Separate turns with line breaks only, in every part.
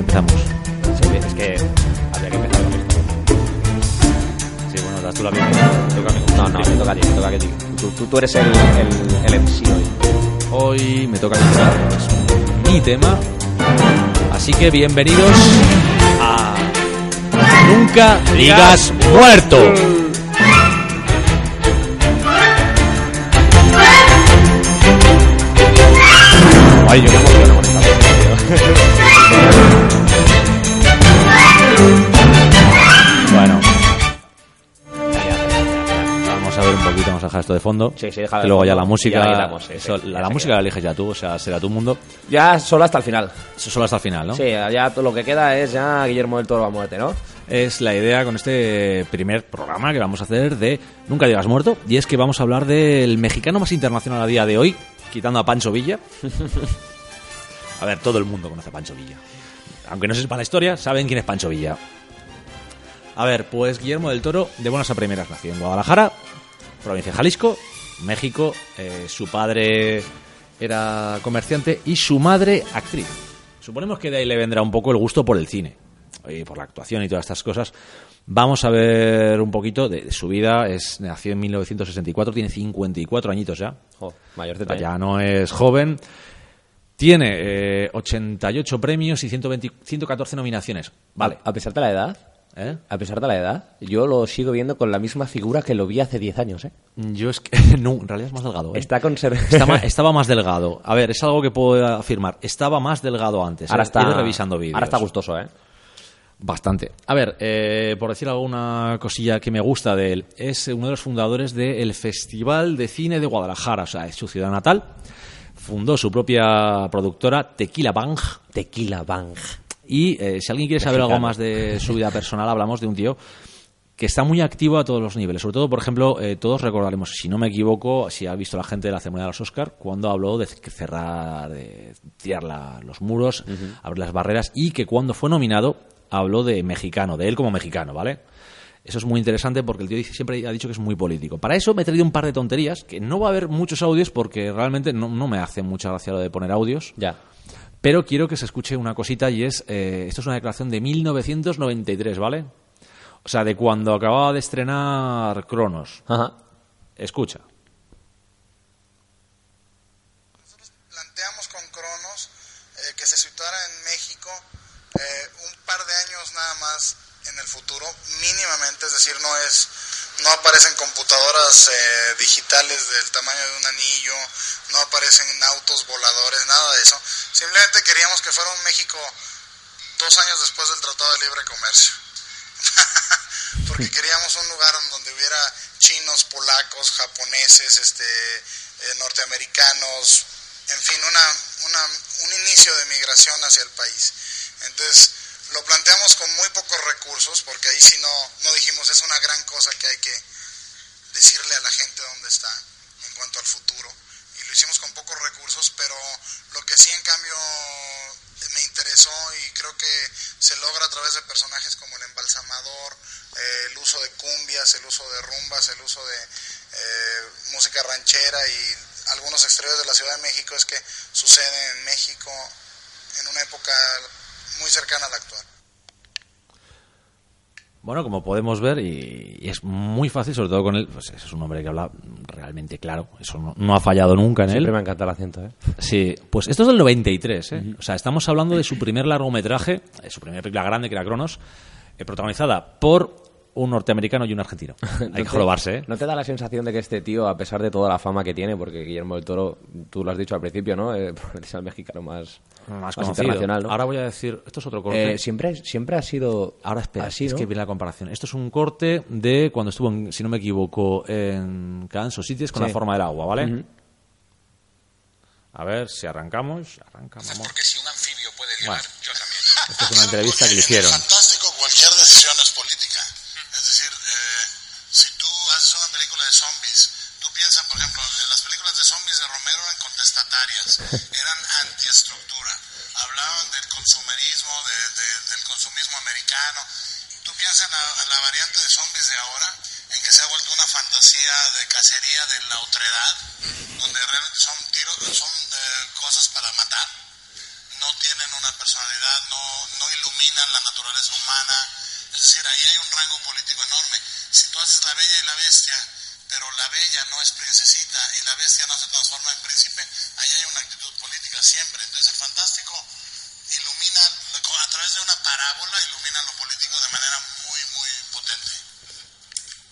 Empezamos. Empieza. Es que había que empezar con esto.
Sí, bueno, das tú la bienvenida. Toca a mí.
No, no, me toca a ti, me toca a ti. Tú, tú, tú eres el, el, el MC hoy.
Hoy me toca empezar. Es mi tema. Así que bienvenidos a Nunca digas muerto.
Ay, yo me emociono
vamos a dejar esto de fondo.
Sí, sí, deja de
luego ya la música.
y ya quitamos, sí,
eso,
sí,
la, música la eliges ya tú, o sea, será tu mundo.
Ya solo hasta el final.
Solo hasta el final, ¿no?
Sí, ya todo lo que queda es ya Guillermo del Toro a muerte, ¿no?
Es la idea con este primer programa que vamos a hacer de Nunca digas muerto. Y es que vamos a hablar del mexicano más internacional a día de hoy, quitando a Pancho Villa. a ver, todo el mundo conoce a Pancho Villa. Aunque no se sepa la historia, saben quién es Pancho Villa. A ver, pues Guillermo del Toro, de buenas a primeras, nació en Guadalajara, provincia de Jalisco, México. Eh, su padre era comerciante y su madre actriz. Suponemos que de ahí le vendrá un poco el gusto por el cine y por la actuación y todas estas cosas. Vamos a ver un poquito de, de su vida. Es, nació en 1964, tiene 54 añitos ya.
Jo, mayor de
Ya no es joven. Tiene eh, 88 premios y 120 114 nominaciones. Vale.
A pesar de la edad,
¿Eh?
a pesar de la edad, yo lo sigo viendo con la misma figura que lo vi hace 10 años, ¿eh?
Yo es que. No, en realidad es más delgado. ¿eh?
Está
ma- estaba más delgado. A ver, es algo que puedo afirmar. Estaba más delgado antes.
ahora está
revisando vídeos.
Ahora está gustoso, ¿eh?
Bastante. A ver, eh, por decir alguna cosilla que me gusta de él, es uno de los fundadores del Festival de Cine de Guadalajara, o sea, es su ciudad natal. Fundó su propia productora, Tequila Bang.
Tequila Bang.
Y eh, si alguien quiere saber algo más de su vida personal, hablamos de un tío que está muy activo a todos los niveles. Sobre todo, por ejemplo, eh, todos recordaremos, si no me equivoco, si ha visto la gente de la ceremonia de los Oscar, cuando habló de cerrar, de tirar la- los muros, abrir las barreras, y que cuando fue nominado habló de mexicano, de él como mexicano, ¿vale? Eso es muy interesante porque el tío dice- siempre ha dicho que es muy político. Para eso me he traído un par de tonterías, que no va a haber muchos audios porque realmente no, no me hace mucha gracia lo de poner audios.
Ya.
Pero quiero que se escuche una cosita y es, eh, esto es una declaración de 1993, ¿vale? O sea, de cuando acababa de estrenar Cronos.
Ajá.
Escucha.
planteamos con Cronos eh, que se situara en México eh, un par de años nada más en el futuro, mínimamente, es decir, no es no aparecen computadoras eh, digitales del tamaño de un anillo, no aparecen autos voladores, nada de eso. Simplemente queríamos que fuera un México dos años después del Tratado de Libre Comercio. Porque queríamos un lugar en donde hubiera chinos, polacos, japoneses, este, eh, norteamericanos, en fin, una, una, un inicio de migración hacia el país. Entonces, lo planteamos con muy pocos recursos, porque ahí sí no, no dijimos, es una gran cosa que hay que decirle a la gente dónde está en cuanto al futuro. Y lo hicimos con pocos recursos, pero lo que sí en cambio me interesó y creo que se logra a través de personajes como el embalsamador, eh, el uso de cumbias, el uso de rumbas, el uso de eh, música ranchera y algunos exteriores de la Ciudad de México es que sucede en México en una época muy cercana a la actual.
Bueno, como podemos ver, y, y es muy fácil, sobre todo con él, pues es un hombre que habla realmente claro, eso no, no ha fallado nunca en él.
Siempre me encanta el acento, ¿eh?
Sí, pues esto es del 93, ¿eh? O sea, estamos hablando de su primer largometraje, eh, su primera película grande, que era Cronos, eh, protagonizada por un norteamericano y un argentino. Hay que jorobarse, ¿eh?
¿No te da la sensación de que este tío, a pesar de toda la fama que tiene, porque Guillermo del Toro, tú lo has dicho al principio, ¿no? Eh, es el mexicano más,
Más conocido.
internacional, ¿no?
Ahora voy a decir, esto es otro corte.
Eh, siempre, siempre ha sido
Ahora espera,
así,
es
¿no?
que viene la comparación. Esto es un corte de cuando estuvo, en, si no me equivoco, en Kansas City con
Sí.
la forma del agua, ¿vale? A ver si arrancamos. Arranca, vamos.
Porque si un anfibio puede
Bueno.
yo también.
Esta es una entrevista que le hicieron.
de Romero eran contestatarias, eran antiestructura, hablaban del consumerismo, de- de- del consumismo americano. Tú piensas en la, la variante de zombies de ahora, en que se ha vuelto una fantasía de cacería de la otredad, donde realmente son tiros, son eh, cosas para matar no tienen una personalidad, no, no iluminan la naturaleza humana. Es decir, ahí hay un rango político enorme. Si tú haces la bella y la bestia, pero la bella no es princesita y la bestia no se transforma en príncipe, ahí hay una actitud política siempre. Entonces el fantástico ilumina, a través de una parábola, ilumina lo político de manera muy, muy potente.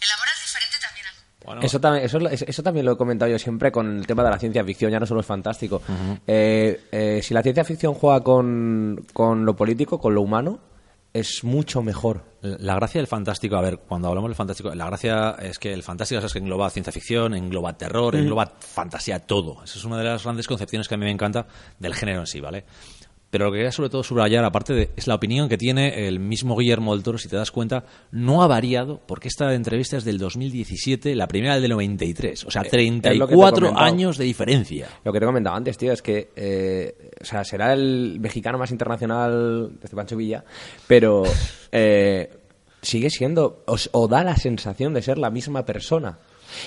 Elaboras diferente también.
Bueno,
Eso también, eso, eso también lo he comentado yo siempre con el tema de la ciencia ficción, ya no solo es fantástico. Eh, eh, si la ciencia ficción juega con, con lo político, con lo humano, es mucho mejor.
La gracia del fantástico, a ver, cuando hablamos del fantástico, la gracia es que el fantástico es que engloba ciencia ficción, engloba terror, engloba fantasía, todo. Esa es una de las grandes concepciones que a mí me encanta del género en sí, ¿vale? Pero lo que quería sobre todo subrayar, aparte de, es la opinión que tiene el mismo Guillermo del Toro, si te das cuenta, no ha variado, porque esta entrevista es del 2017, la primera del 93, o sea,
Eh, es lo que te he
34
comentado.
años de diferencia.
Lo que te comentaba antes, tío, es que eh, o sea, será el mexicano más internacional desde Pancho Villa, pero eh, sigue siendo, o, o da la sensación de ser la misma persona.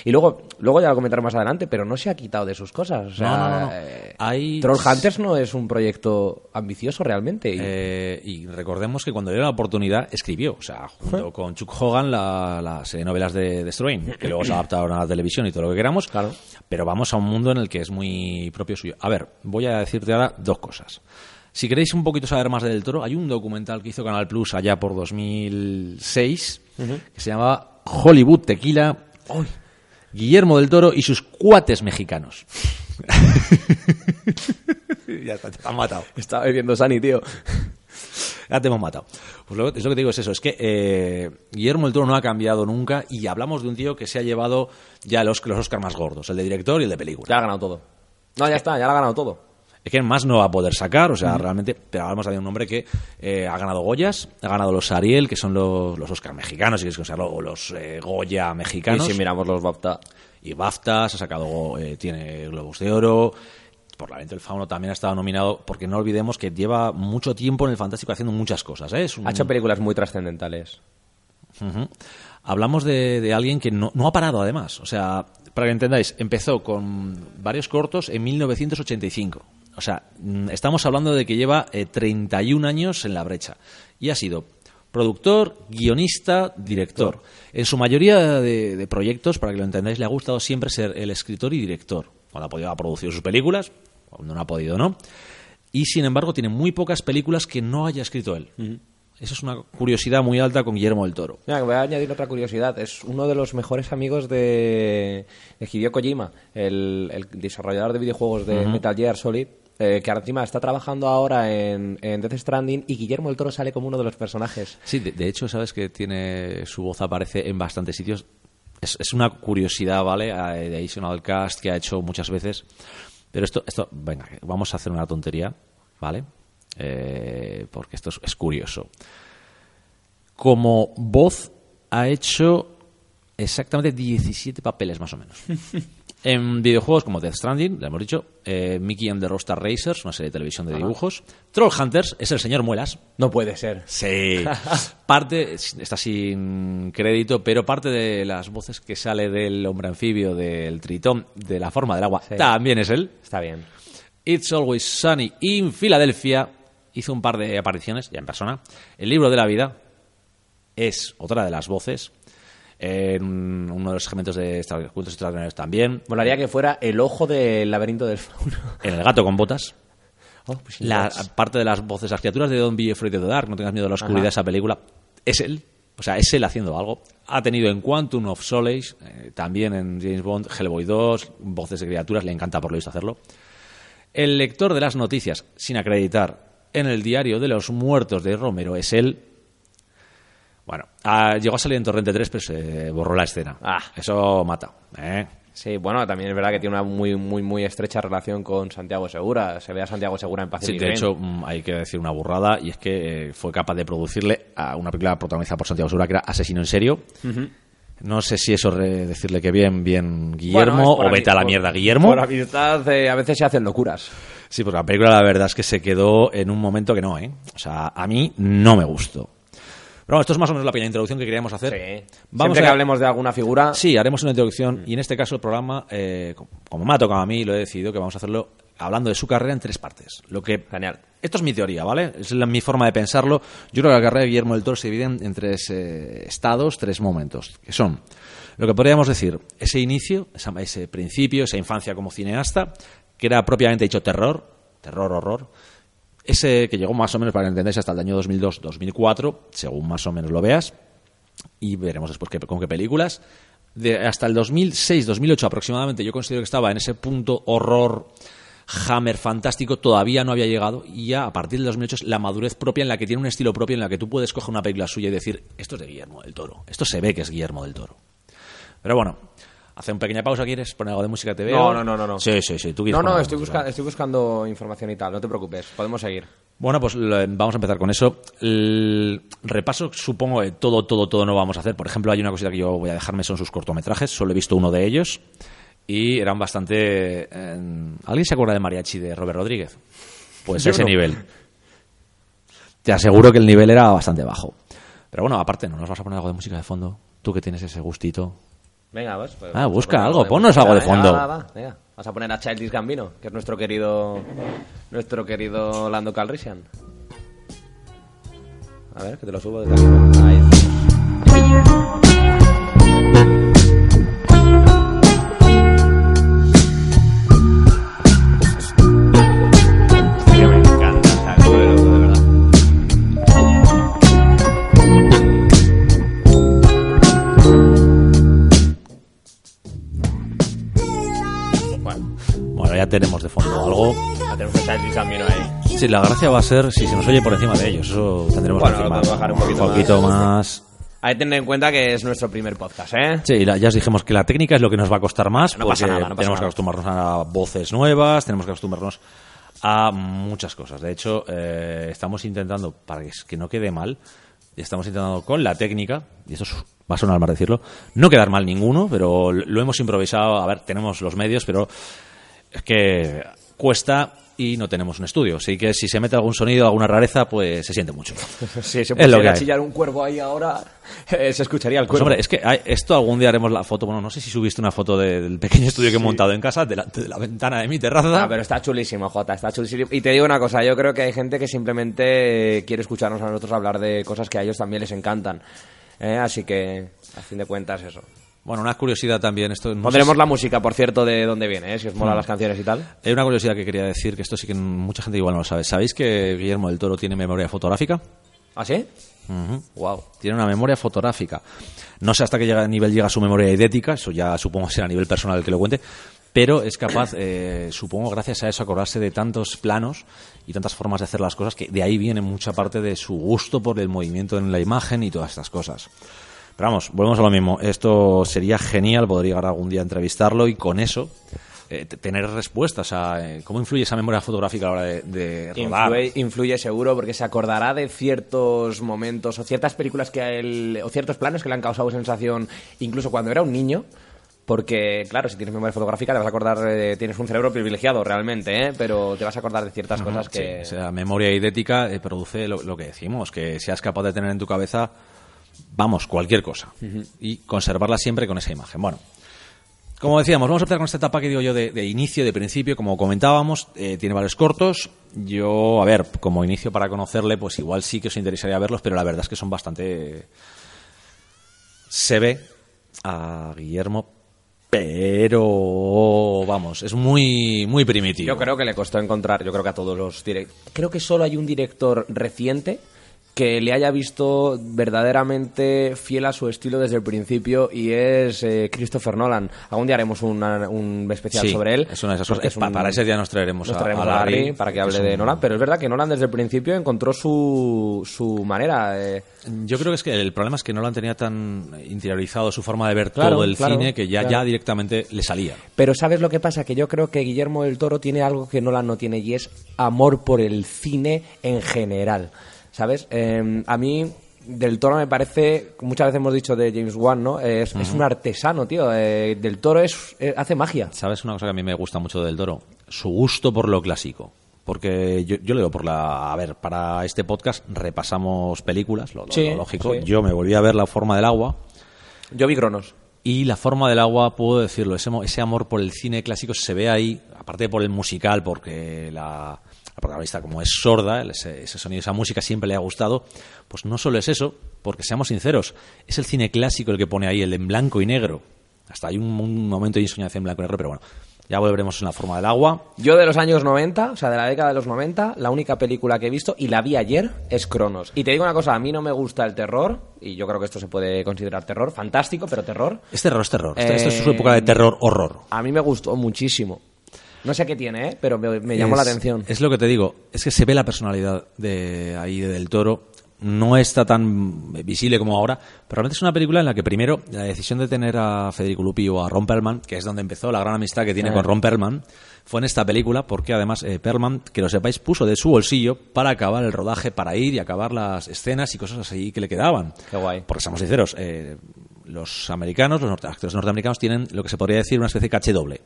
Y luego, luego ya lo comentaré más adelante, pero no se ha quitado de sus cosas. O sea,
No, no, no,
eh,
Hay-
Trollhunters no es un proyecto ambicioso realmente. y-
Eh, y recordemos que cuando le dio la oportunidad escribió, o sea, junto con Chuck Hogan, la- las eh, novelas de, de Strain, que luego se adaptaron a la televisión y todo lo que queramos.
Claro.
Pero vamos a un mundo en el que es muy propio suyo. A ver, voy a decirte ahora dos cosas. Si queréis un poquito saber más de Del Toro, hay un documental que hizo Canal Plus allá por 2006 que se llamaba Hollywood Tequila. Guillermo del Toro y sus cuates mexicanos. ya está, te han matado.
Estaba bebiendo Sani, tío.
Ya te hemos matado. Pues lo, es lo que te digo, es eso, es que eh, Guillermo del Toro no ha cambiado nunca y hablamos de un tío que se ha llevado ya los, los Oscar más gordos, el de director y el de película.
Ya ha ganado todo. No, ya está, ya lo ha ganado todo.
Es que más no va a poder sacar, o sea, realmente, pero hablamos de un hombre que eh, ha ganado Goyas, ha ganado los Ariel, que son los, los Oscar mexicanos, si quieres considerarlo, o los eh, Goya mexicanos.
Y si miramos los BAFTA,
y BAFTAs, ha sacado, eh, tiene Globos de Oro. Por la Lente del Fauno también ha estado nominado, porque no olvidemos que lleva mucho tiempo en el Fantástico haciendo muchas cosas. ¿eh? Es un-
ha hecho películas muy trascendentales.
Hablamos de, de alguien que no, no ha parado, además. O sea, para que entendáis, empezó con varios cortos en 1985. O sea, mm, estamos hablando de que lleva eh, 31 años en la brecha. Y ha sido productor, guionista, director. En su mayoría de, de proyectos, para que lo entendáis, le ha gustado siempre ser el escritor y director. Cuando ha podido, ha producido sus películas, cuando no ha podido, no. Y sin embargo, tiene muy pocas películas que no haya escrito él. Esa es una curiosidad muy alta con Guillermo del Toro.
Mira, voy a añadir otra curiosidad. Es uno de los mejores amigos de, de Hideo Kojima, el, el desarrollador de videojuegos de Metal Gear Solid, eh, que encima está trabajando ahora en, en Death Stranding y Guillermo del Toro sale como uno de los personajes.
Sí, de, de hecho, sabes que tiene su voz aparece en bastantes sitios. Es, es una curiosidad, ¿vale? Eh, De Additional Cast que ha hecho muchas veces. Pero esto, esto, venga, vamos a hacer una tontería, ¿vale? Eh, porque esto es, es curioso. Como voz ha hecho exactamente 17 papeles más o menos. En videojuegos como Death Stranding, le hemos dicho, eh, Mickey and the Rockstar Racers, una serie de televisión de dibujos. Troll Hunters es el señor Muelas,
No puede ser.
Sí. parte, está sin crédito, pero parte de las voces que sale del hombre anfibio, del tritón, de la forma del agua,
Sí.
también es él.
Está bien.
It's Always Sunny in Philadelphia hizo un par de apariciones, ya en persona. El libro de la vida es otra de las voces. En uno de los segmentos de Cuentos Extraordinarios también.
Molaría que fuera el ojo del laberinto del fauno.
En El gato con botas.
Oh, pues
La
pues.
parte de las voces, las criaturas de Be Afraid of the Dark, no tengas miedo de la oscuridad,
Ajá.
esa película, es él. O sea, es él haciendo algo. Ha tenido en Quantum of Solace, eh, también en James Bond, Hellboy 2, Voces de Criaturas, le encanta por lo visto hacerlo. El lector de las noticias, sin acreditar, en el diario de los muertos de Romero es él. Bueno, ah, llegó a salir en Torrente 3, pero se borró la escena.
Ah.
Eso mata. ¿eh?
Sí, bueno, también es verdad que tiene una muy, muy, muy estrecha relación con Santiago Segura. Se ve a Santiago Segura en Pacific
Sí, de hecho, mm, hay que decir una burrada, y es que eh, fue capaz de producirle a una película protagonizada por Santiago Segura, que era Asesino en Serio. No sé si eso decirle que bien, bien Guillermo,
Bueno,
o vete a la mierda Guillermo.
Por amistad eh, a veces se hacen locuras.
Sí, porque la película la verdad es que se quedó en un momento que no, ¿eh? O sea, a mí no me gustó. Pero bueno, esto es más o menos la pequeña introducción que queríamos hacer.
Sí.
Vamos
Siempre
a
que hablemos de alguna figura,
Sí, haremos una introducción y en este caso el programa, eh, como me ha tocado a mí, lo he decidido que vamos a hacerlo hablando de su carrera en tres partes. Lo que
Genial.
Esto es mi teoría, ¿vale? Es la- mi forma de pensarlo. Yo creo que la carrera de Guillermo del Toro se divide en, en tres eh, estados, tres momentos, que son lo que podríamos decir, ese inicio, esa- ese principio, esa infancia como cineasta, que era propiamente dicho terror, terror, horror, ese que llegó más o menos, para que hasta el año 2002-2004, según más o menos lo veas, y veremos después con qué películas. Hasta el 2006-2008 aproximadamente, yo considero que estaba en ese punto horror, Hammer fantástico, todavía no había llegado. Y ya a partir del 2008 es la madurez propia en la que tiene un estilo propio, en la que tú puedes coger una película suya y decir, esto es de Guillermo del Toro. Esto se ve que es Guillermo del Toro. Pero bueno, hace una pequeña pausa, ¿quieres poner algo de música? Veo.
No, no, no, no, no.
Sí, sí, sí. Tú quieres
No, no, estoy,
algo,
busca- estoy buscando información y tal, no te preocupes, podemos seguir.
Bueno, pues vamos a empezar con eso. El repaso, supongo, de todo, todo, todo no vamos a hacer. Por ejemplo, hay una cosita que yo voy a dejarme, son sus cortometrajes. Solo he visto uno de ellos. Y eran bastante... eh, ¿Alguien se acuerda de Mariachi de Robert Rodríguez? Pues
Yo
ese
no.
nivel. Te aseguro que el nivel era bastante bajo. Pero bueno, aparte, ¿no nos vas a poner algo de música de fondo? Tú que tienes ese gustito.
Venga, vas. pues,
Ah, busca algo, ponnos algo de
Venga,
fondo.
va, va, venga. Vas a poner a Childish Gambino, que es nuestro querido nuestro querido Lando Calrissian. A ver, que te lo subo desde aquí. Ahí.
Tenemos de fondo algo.
ya tenemos a Childish Gambino ahí.
Sí, la gracia va a ser si se nos oye por encima de ellos. Eso tendremos
Bueno,
que firmar.
bajar un poquito más.
poquito más.
Hay que tener en cuenta que es nuestro primer podcast, ¿eh?
Sí, ya os dijimos que la técnica es lo que nos va a costar más.
No pasa nada, no pasa
tenemos que
nada.
acostumbrarnos a voces nuevas, tenemos que acostumbrarnos a muchas cosas. De hecho, eh, estamos intentando, para que, que no quede mal, estamos intentando con la técnica, y esto es- va a sonar mal decirlo, no quedar mal ninguno, pero lo hemos improvisado. A ver, tenemos los medios, pero es que cuesta y no tenemos un estudio. Así que si se mete algún sonido, alguna rareza, pues se siente mucho.
Si se
Es hay.
chillar un cuervo ahí ahora, eh, se escucharía el
Pues
cuervo.
hombre, es que hay- esto algún día haremos la foto. Bueno, no sé si subiste una foto de- del pequeño estudio que he montado en casa, delante de la ventana de mi terraza.
Ah, pero está chulísimo, Jota, está chulísimo. Y te digo una cosa, yo creo que hay gente que simplemente eh, quiere escucharnos a nosotros hablar de cosas que a ellos también les encantan. Eh, así que, a fin de cuentas, eso.
Bueno, una curiosidad también. Esto, no
Pondremos la música, por cierto, de dónde viene, eh, si os
Mm.
molan las canciones y tal.
Hay una curiosidad que quería decir, que esto sí que mucha gente igual no lo sabe. ¿Sabéis que Guillermo del Toro tiene memoria fotográfica?
¿Ah, sí?
Wow. Tiene una memoria fotográfica. No sé hasta qué llega- nivel llega su memoria idética, eso ya supongo que será a nivel personal el que lo cuente, pero es capaz, eh, supongo, gracias a eso, acordarse de tantos planos y tantas formas de hacer las cosas, que de ahí viene mucha parte de su gusto por el movimiento en la imagen y todas estas cosas. Pero vamos, volvemos a lo mismo. Esto sería genial, podría llegar algún día a entrevistarlo y con eso eh, tener respuestas a eh, cómo influye esa memoria fotográfica a la hora de, de rodar.
Influye, influye seguro porque se acordará de ciertos momentos o ciertas películas que él, o ciertos planos que le han causado sensación incluso cuando era un niño. Porque, claro, si tienes memoria fotográfica te vas a acordar, eh, tienes un cerebro privilegiado realmente, ¿eh? pero te vas a acordar de ciertas cosas
Sí,
que...
o sea, memoria idética eh, produce lo, lo que decimos, que seas capaz de tener en tu cabeza, vamos, cualquier cosa. Y conservarla siempre con esa imagen. Bueno, como decíamos, vamos a empezar con esta etapa que digo yo de, de inicio, de principio, como comentábamos, eh, tiene varios cortos. Yo, a ver, como inicio para conocerle, pues igual sí que os interesaría verlos, pero la verdad es que son bastante... Se ve a Guillermo, pero vamos, es muy, muy primitivo.
Yo creo que le costó encontrar, yo creo que a todos los directores... Creo que solo hay un director reciente que le haya visto verdaderamente fiel a su estilo desde el principio y es eh, Christopher Nolan. Algún día haremos una- un especial
Sí,
sobre él.
es una de esas cosas.
es un-
Para ese día nos traeremos,
nos
a-
traeremos
a
a
Larry,
Larry para que hable de
un-
Nolan, pero es verdad que Nolan desde el principio encontró su, su manera. eh,
Yo creo que es que el problema es que Nolan tenía tan interiorizado su forma de ver
Claro,
todo el
claro,
cine que ya,
claro.
ya directamente le salía.
Pero ¿sabes lo que pasa? Que yo creo que Guillermo del Toro tiene algo que Nolan no tiene y es amor por el cine en general. ¿Sabes? Eh, a mí del Toro me parece, muchas veces hemos dicho de James Wan, ¿no? Es, es un artesano, tío. Eh, del Toro es, eh, hace magia.
¿Sabes una cosa que a mí me gusta mucho del Toro? Su gusto por lo clásico. Porque yo, yo lo digo por la... A ver, para este podcast repasamos películas, lo, lo-
Sí,
lo lógico.
sí.
Yo me volví a ver La forma del agua
Yo vi Cronos.
y La forma del agua, puedo decirlo, ese, ese amor por el cine clásico se ve ahí, aparte por el musical, porque la, la protagonista como es sorda, ese, ese sonido, esa música siempre le ha gustado, pues no solo es eso, porque seamos sinceros, es el cine clásico el que pone ahí, el en blanco y negro. Hasta hay un, un momento de insoñación en blanco y negro, pero bueno, ya volveremos en La forma del agua.
Yo de los años 90, o sea, de la década de los 90, la única película que he visto, y la vi ayer, es Cronos. Y te digo una cosa, a mí no me gusta el terror, y yo creo que esto se puede considerar terror, fantástico, pero terror.
Es terror, es terror. Esta- Esta es su
Eh,
época de terror-horror.
A mí me gustó muchísimo. No sé qué tiene, ¿eh? pero me, me llamó la atención.
Es lo que te digo, es que se ve la personalidad de ahí de Del Toro. No está tan visible como ahora, pero realmente es una película en la que primero la decisión de tener a Federico Lupi o a Ron Perlman, que es donde empezó la gran amistad que tiene con Ron Perlman, fue en esta película porque además eh, Perlman, que lo sepáis, puso de su bolsillo para acabar el rodaje, para ir y acabar las escenas y cosas así que le quedaban.
Qué guay.
Porque seamos sinceros, eh, los americanos, los norte- actores norteamericanos tienen lo que se podría decir una especie de caché doble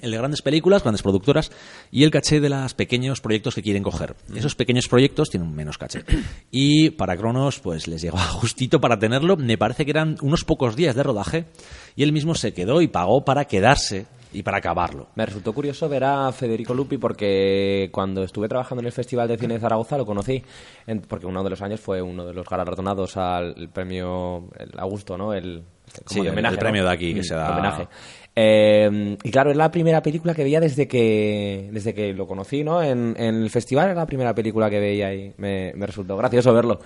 el de grandes películas, grandes productoras y el caché de los pequeños proyectos que quieren coger. Esos pequeños proyectos tienen menos caché. Y para Cronos, pues les llegaba justito para tenerlo. Me parece que eran unos pocos días de rodaje y él mismo se quedó y pagó para quedarse y para acabarlo.
Me resultó curioso ver a Federico Lupi porque cuando estuve trabajando en el Festival de Cine de Zaragoza lo conocí, en- porque uno de los años fue uno de los galardonados al premio el Augusto, ¿no? El,
Sí, el- el premio de aquí que se da-
Homenaje. Eh, y claro, es la primera película que veía desde que desde que lo conocí, ¿no? En, en el festival era la primera película que veía y me, me resultó gracioso verlo.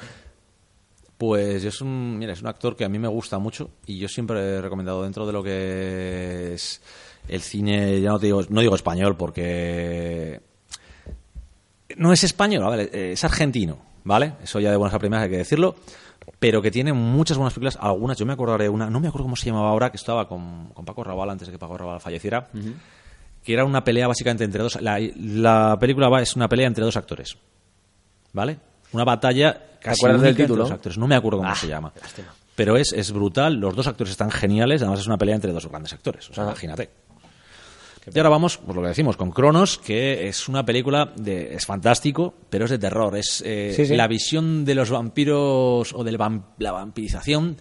Pues es un, mira, es un actor que a mí me gusta mucho y yo siempre he recomendado dentro de lo que es el cine, ya no te digo, no digo español porque no es español, ¿vale? Es argentino, ¿vale? Eso ya de buenas a primeras hay que decirlo, pero que tiene muchas buenas películas, algunas, yo me acordaré de una, no me acuerdo cómo se llamaba ahora, que estaba con, con Paco Raval antes de que Paco Raval falleciera, que era una pelea básicamente entre dos, la, la película va, es una pelea entre dos actores, ¿vale? Una batalla casi única
del
entre
título?
dos actores, no me acuerdo cómo se llama. Pero es, es brutal, los dos actores están geniales, además es una pelea entre dos grandes actores, o sea, imagínate. Y ahora vamos, pues lo que decimos, con Cronos, que es una película de, es fantástico, pero es de terror. Es eh,
Sí, sí.
la visión de los vampiros o de la vampirización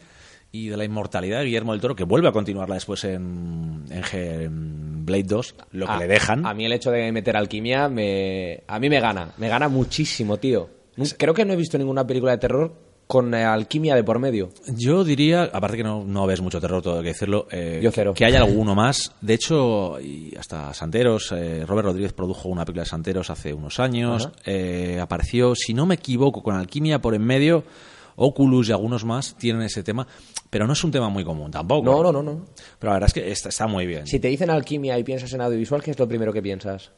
y de la inmortalidad de Guillermo del Toro, que vuelve a continuarla después en, en, Blade 2, lo que
Ah,
le dejan.
A mí el hecho de meter alquimia me, a mí me gana, me gana muchísimo, tío. Creo que no he visto ninguna película de terror con eh, alquimia de por medio.
Yo diría, aparte que no, no ves mucho terror, todo hay que decirlo, eh,
Yo cero.
que hay alguno más. De hecho, y hasta Santeros, eh, Robert Rodríguez produjo una película de Santeros hace unos años. Eh, apareció, si no me equivoco, con Alquimia por en medio. Oculus y algunos más tienen ese tema, pero no es un tema muy común tampoco.
No, no, no, no.
Pero la verdad es que está, está muy bien.
Si te dicen alquimia y piensas en audiovisual, ¿qué es lo primero que piensas?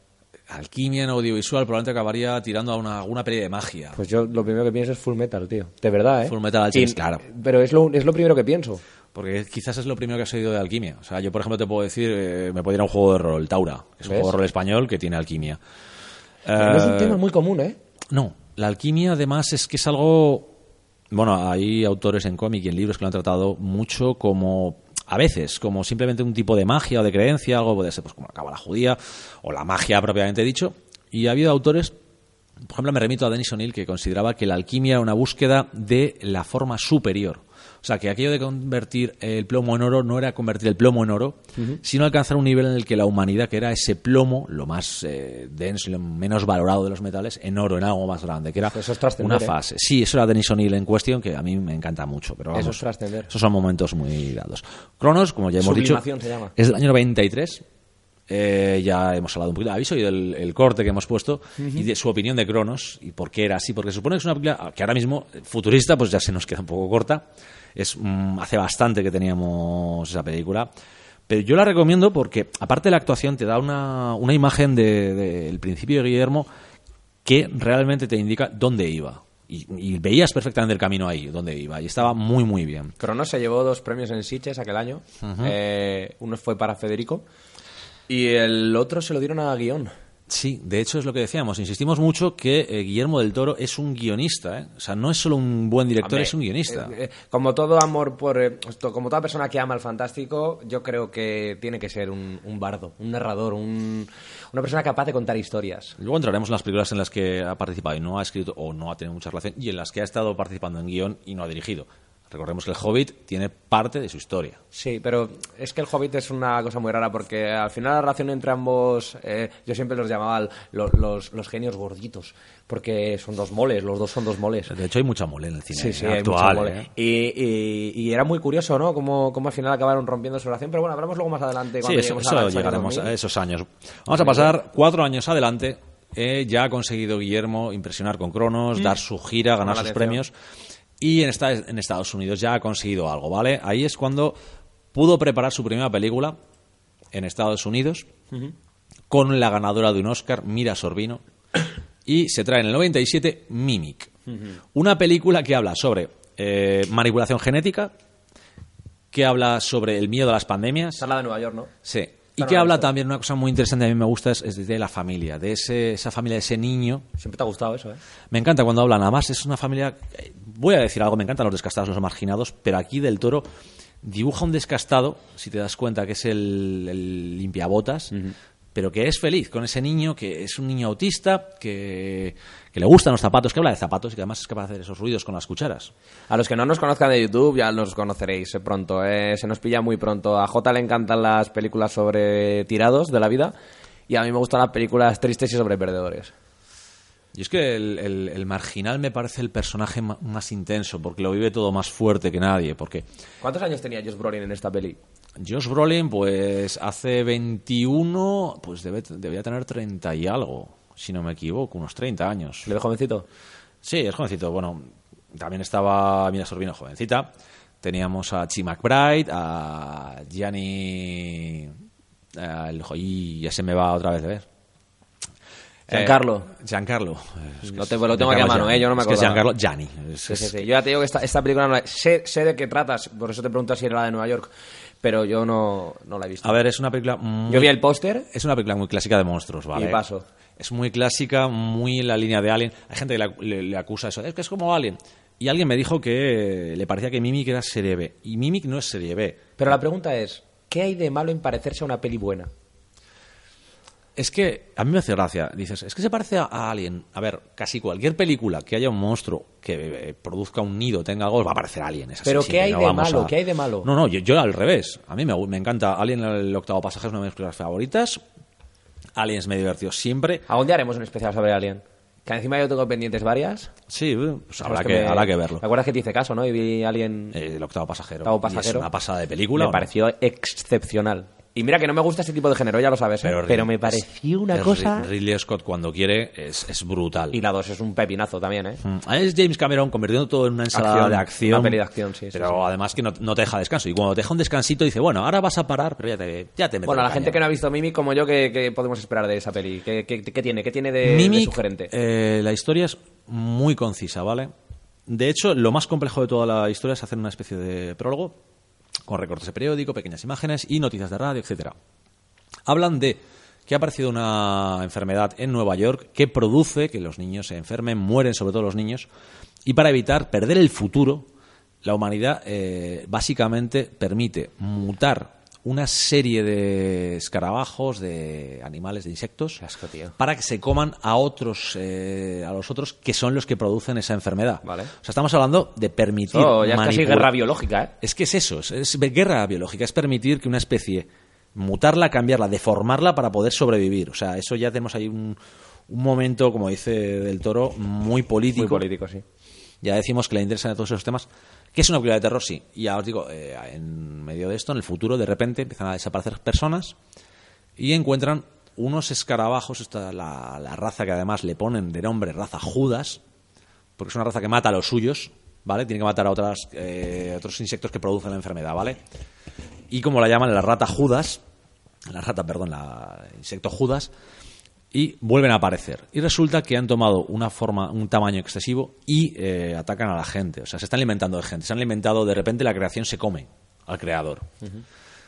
Alquimia en audiovisual probablemente acabaría tirando a una, alguna peli de magia.
Pues yo lo primero que pienso es Full Metal, tío. De verdad, ¿eh?
Full Metal
Y-
Alchemist, claro.
Pero es lo, es lo primero que pienso.
Porque quizás es lo primero que has oído de alquimia. O sea, yo, por ejemplo, te puedo decir, eh, me puedo ir a un juego de rol, Taura, que es un juego de rol español que tiene alquimia.
no es un
Eh,
tema muy común, ¿eh?
No, la alquimia además es que es algo... Bueno, hay autores en cómic y en libros que lo han tratado mucho como... A veces, como simplemente un tipo de magia o de creencia, algo puede ser pues, como la judía o la magia propiamente dicho. Y ha habido autores, por ejemplo, me remito a Denis O'Neill, que consideraba que la alquimia era una búsqueda de la forma superior. O sea, que aquello de convertir el plomo en oro no era convertir el plomo en oro, sino alcanzar un nivel en el que la humanidad, que era ese plomo, lo más eh, denso y lo menos valorado de los metales, en oro, en algo más grande, que era
Eso es
una
¿eh?
fase. Sí, eso era Denis O'Neill en cuestión, que a mí me encanta mucho. Pero
Eso
vamos,
es trascender.
Esos son momentos muy dados. Cronos, como ya hemos dicho,
se llama.
es del año 93. Eh, ya hemos hablado un poquito, habéis oído el, el corte que hemos puesto y de su opinión de Cronos y por qué era así, porque se supone que es una película que ahora mismo, eh, futurista, pues ya se nos queda un poco corta. Es, mm, hace bastante que teníamos esa película. Pero yo la recomiendo porque, aparte de la actuación, te da una, una imagen del de, del principio de Guillermo que realmente te indica dónde iba. Y, y veías perfectamente el camino ahí, dónde iba. Y estaba muy, muy bien.
Cronos se llevó dos premios en Sitges aquel año. Eh, uno fue para Federico y el otro se lo dieron a guion.
Sí, de hecho es lo que decíamos. Insistimos mucho que eh, Guillermo del Toro es un guionista. ¿eh? O sea, no es solo un buen director,
Hombre,
es un guionista.
eh, eh, como todo amor por. esto, como toda persona que ama el fantástico, yo creo que tiene que ser un, un bardo, un narrador, un- una persona capaz de contar historias.
Luego entraremos en las películas en las que ha participado y no ha escrito o no ha tenido mucha relación y en las que ha estado participando en guion y no ha dirigido. Recordemos que el Hobbit tiene parte de su historia.
Sí, pero es que el Hobbit es una cosa muy rara porque al final la relación entre ambos, eh, yo siempre los llamaba los, los genios gorditos, porque son dos moles, los dos son dos moles.
De hecho, hay mucha mole en el cine
Sí, sí, hay
actual.
mucho mole.
¿eh?
Y, y- y era muy curioso, ¿no? Cómo, cómo al final acabaron rompiendo su relación, pero bueno, hablamos luego más adelante.
Sí,
cuando
eso,
lleguemos
eso
a
llegaremos
2000.
a esos años. Vamos a pasar cuatro años adelante. Eh, ya ha conseguido Guillermo impresionar con Cronos, dar su gira, ganar
Mm.
Sus premios. Y en, esta- en Estados Unidos ya ha conseguido algo, ¿vale? Ahí es cuando pudo preparar su primera película en Estados Unidos con la ganadora de un Oscar, Mira Sorbino. Y se trae en el 97 Mimic. Una película que habla sobre eh, manipulación genética, que habla sobre el miedo a las pandemias.
Esa es la de Nueva York, ¿no?
Sí. Y que habla también, una cosa muy interesante a mí me gusta, es, es de la familia, de ese, esa familia, de ese niño.
Siempre te ha gustado eso, ¿eh?
Me encanta cuando hablan, además es una familia, voy a decir algo, me encantan los descastados, los marginados, pero aquí del toro dibuja un descastado, si te das cuenta que es el, el limpiabotas, pero que es feliz con ese niño, que es un niño autista, que, que le gustan los zapatos, que habla de zapatos y que además es capaz de hacer esos ruidos con las cucharas.
A los que no nos conozcan de YouTube ya nos conoceréis eh, pronto. eh, Se nos pilla muy pronto. A J le encantan las películas sobre tirados de la vida y a mí me gustan las películas tristes y sobre perdedores.
Y es que el, el- el marginal me parece el personaje más intenso, porque lo vive todo más fuerte que nadie, porque
¿Cuántos años tenía Josh Brolin en esta peli?
Josh Brolin, pues hace 21, pues debe, debería tener 30 y algo, si no me equivoco, unos 30 años.
¿Le ve jovencito?
Sí, es jovencito. Bueno, también estaba Mira Sorbino, jovencita. Teníamos a Chi McBride, a Gianni... a el- y ya se me va otra vez de ver.
Giancarlo.
Eh, Giancarlo. Es que
Lo tengo- lo tengo aquí a mano. ¿eh? Yo no me
Es que es
acordaba.
Giancarlo Gianni. Es-
Sí,
es-
sí, sí. Yo ya te digo que esta, esta película no la- sé, sé de qué tratas, por eso te pregunto si era la de Nueva York, pero yo no, no la he visto.
A ver, es una película muy...
Yo vi el póster
Es una película muy clásica de monstruos, ¿vale?
Y paso.
Es muy clásica, muy en la línea de Alien. Hay gente que le, le- le acusa eso. Es que es como Alien. Y alguien me dijo que le parecía que Mimic era serie B. Y Mimic no es serie B.
Pero la pregunta es, ¿qué hay de malo en parecerse a una peli buena?
Es que a mí me hace gracia. Dices, es que se parece a, Alien. A ver, casi cualquier película que haya un monstruo que eh, produzca un nido, tenga algo, va a aparecer Alien. Es así,
Pero ¿qué hay
no
de malo?
a-
¿Qué hay de malo?
No, no, yo, yo al revés. A mí me, me encanta Alien, el octavo pasaje, es una de mis películas favoritas. Aliens me divirtió siempre.
¿A dónde haremos un especial sobre Alien? Que encima yo tengo pendientes varias.
Sí, pues habrá
Sabes
que,
me-
habrá que verlo.
¿Te acuerdas que te hice caso, no? Y vi Alien...
Eh, el octavo pasajero.
Octavo
Y es
pasajero.
una pasada de película.
me pareció excepcional. Y mira que no me gusta ese tipo de género, ya lo sabes, ¿eh?
Pero,
me pareció una cosa...
Ri- Ridley Scott cuando quiere es, es brutal.
Y la 2 es un pepinazo también, ¿eh?
Mm. Es James Cameron convirtiendo todo en una ensalada
Acción,
de acción.
una peli de acción, sí,
Pero
sí.
además que no, no te deja descanso. Y cuando te deja un descansito dice, bueno, ahora vas a parar, pero ya te, ya te meto
Bueno,
el
la gente que no ha visto Mimic como yo, ¿qué, qué podemos esperar de esa peli? ¿Qué, qué- qué tiene? ¿Qué tiene de, de
Mimic,
sugerente?
eh, la historia es muy concisa, ¿vale? De hecho, lo más complejo de toda la historia es hacer una especie de prólogo con recortes de periódico, pequeñas imágenes y noticias de radio, etcétera. Hablan de que ha aparecido una enfermedad en Nueva York que produce que los niños se enfermen, mueren sobre todo los niños, y para evitar perder el futuro, la humanidad eh, básicamente permite mutar una serie de escarabajos, de animales, de insectos,
Qué asco, tío.
para que se coman a otros, eh, a los otros que son los que producen esa enfermedad.
Vale.
O sea, estamos hablando de permitir.
Eso ya es casi guerra biológica, ¿eh?
es que es eso, es, es guerra biológica, es permitir que una especie mutarla, cambiarla, deformarla para poder sobrevivir. O sea, eso ya tenemos ahí un, un momento, como dice Del Toro, muy político.
Muy político, sí.
Ya decimos que le interesan todos esos temas. ¿Qué es una película de terror? Sí. Y ya os digo, eh, en medio de esto, en el futuro, de repente empiezan a desaparecer personas y encuentran unos escarabajos, esta, la, la raza que además le ponen de nombre raza Judas, porque es una raza que mata a los suyos, ¿vale? Tiene que matar a otras, eh, otros insectos que producen la enfermedad, ¿vale? Y como la llaman, la rata Judas, la rata, perdón, la insecto Judas, y vuelven a aparecer. Y resulta que han tomado una forma, un tamaño excesivo y eh, atacan a la gente. O sea, se están alimentando de gente. Se han alimentado, de repente la creación se come al creador.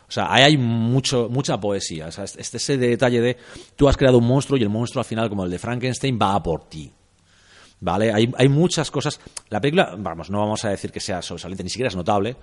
O sea, ahí hay mucho, mucha poesía. O sea, este, ese detalle de tú has creado un monstruo y el monstruo al final, como el de Frankenstein, va a por ti. ¿Vale? Hay, hay muchas cosas. La película, vamos, no vamos a decir que sea sobresaliente, ni siquiera es notable,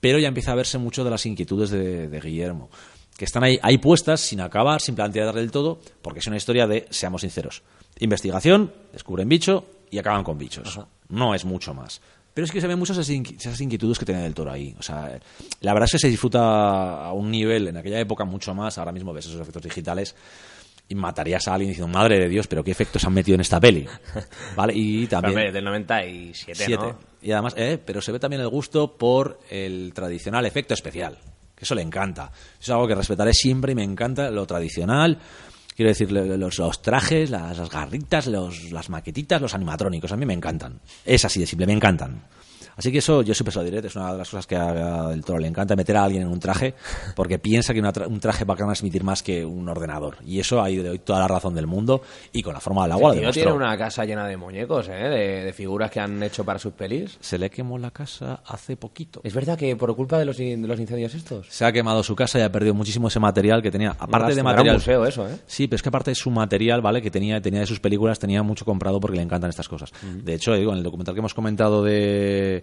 pero ya empieza a verse mucho de las inquietudes de, de Guillermo. Que están ahí, ahí puestas sin acabar, sin plantear del todo, porque es una historia de, seamos sinceros, investigación, descubren bicho y acaban con bichos. No es mucho más. Pero es que se ven muchas esas inqui- esas inquietudes que tiene del toro ahí. O sea, la verdad es que se disfruta a un nivel, en aquella época mucho más, ahora mismo ves esos efectos digitales y matarías a alguien diciendo, madre de Dios, pero qué efectos han metido en esta peli. ¿Vale? Y también...
Hombre, del 97,
Siete.
¿no?
Y además, eh, pero se ve también el gusto por el tradicional efecto especial. Eso le encanta. Eso es algo que respetaré siempre y me encanta lo tradicional. Quiero decir, los trajes, las, las garritas, los, las maquetitas, los animatrónicos. A mí me encantan. Es así de simple, me encantan. Así que eso yo siempre se lo diré, es una de las cosas que a, Del Toro le encanta meter a alguien en un traje porque piensa que una tra- un traje va a transmitir más que un ordenador. Y eso ahí le doy toda la razón del mundo y con la forma del agua lo
tío
demostró.
tiene una casa llena de muñecos, ¿eh? De, de figuras que han hecho para sus pelis.
Se le quemó la casa hace poquito.
Es verdad que por culpa de los, in- de los incendios estos.
se ha quemado su casa y ha perdido muchísimo ese material que tenía. Aparte de material.
un museo eso, ¿eh?
Sí, pero es que aparte de su material, ¿vale? Que tenía, tenía de sus películas, tenía mucho comprado porque le encantan estas cosas. De hecho, digo, en el documental que hemos comentado de.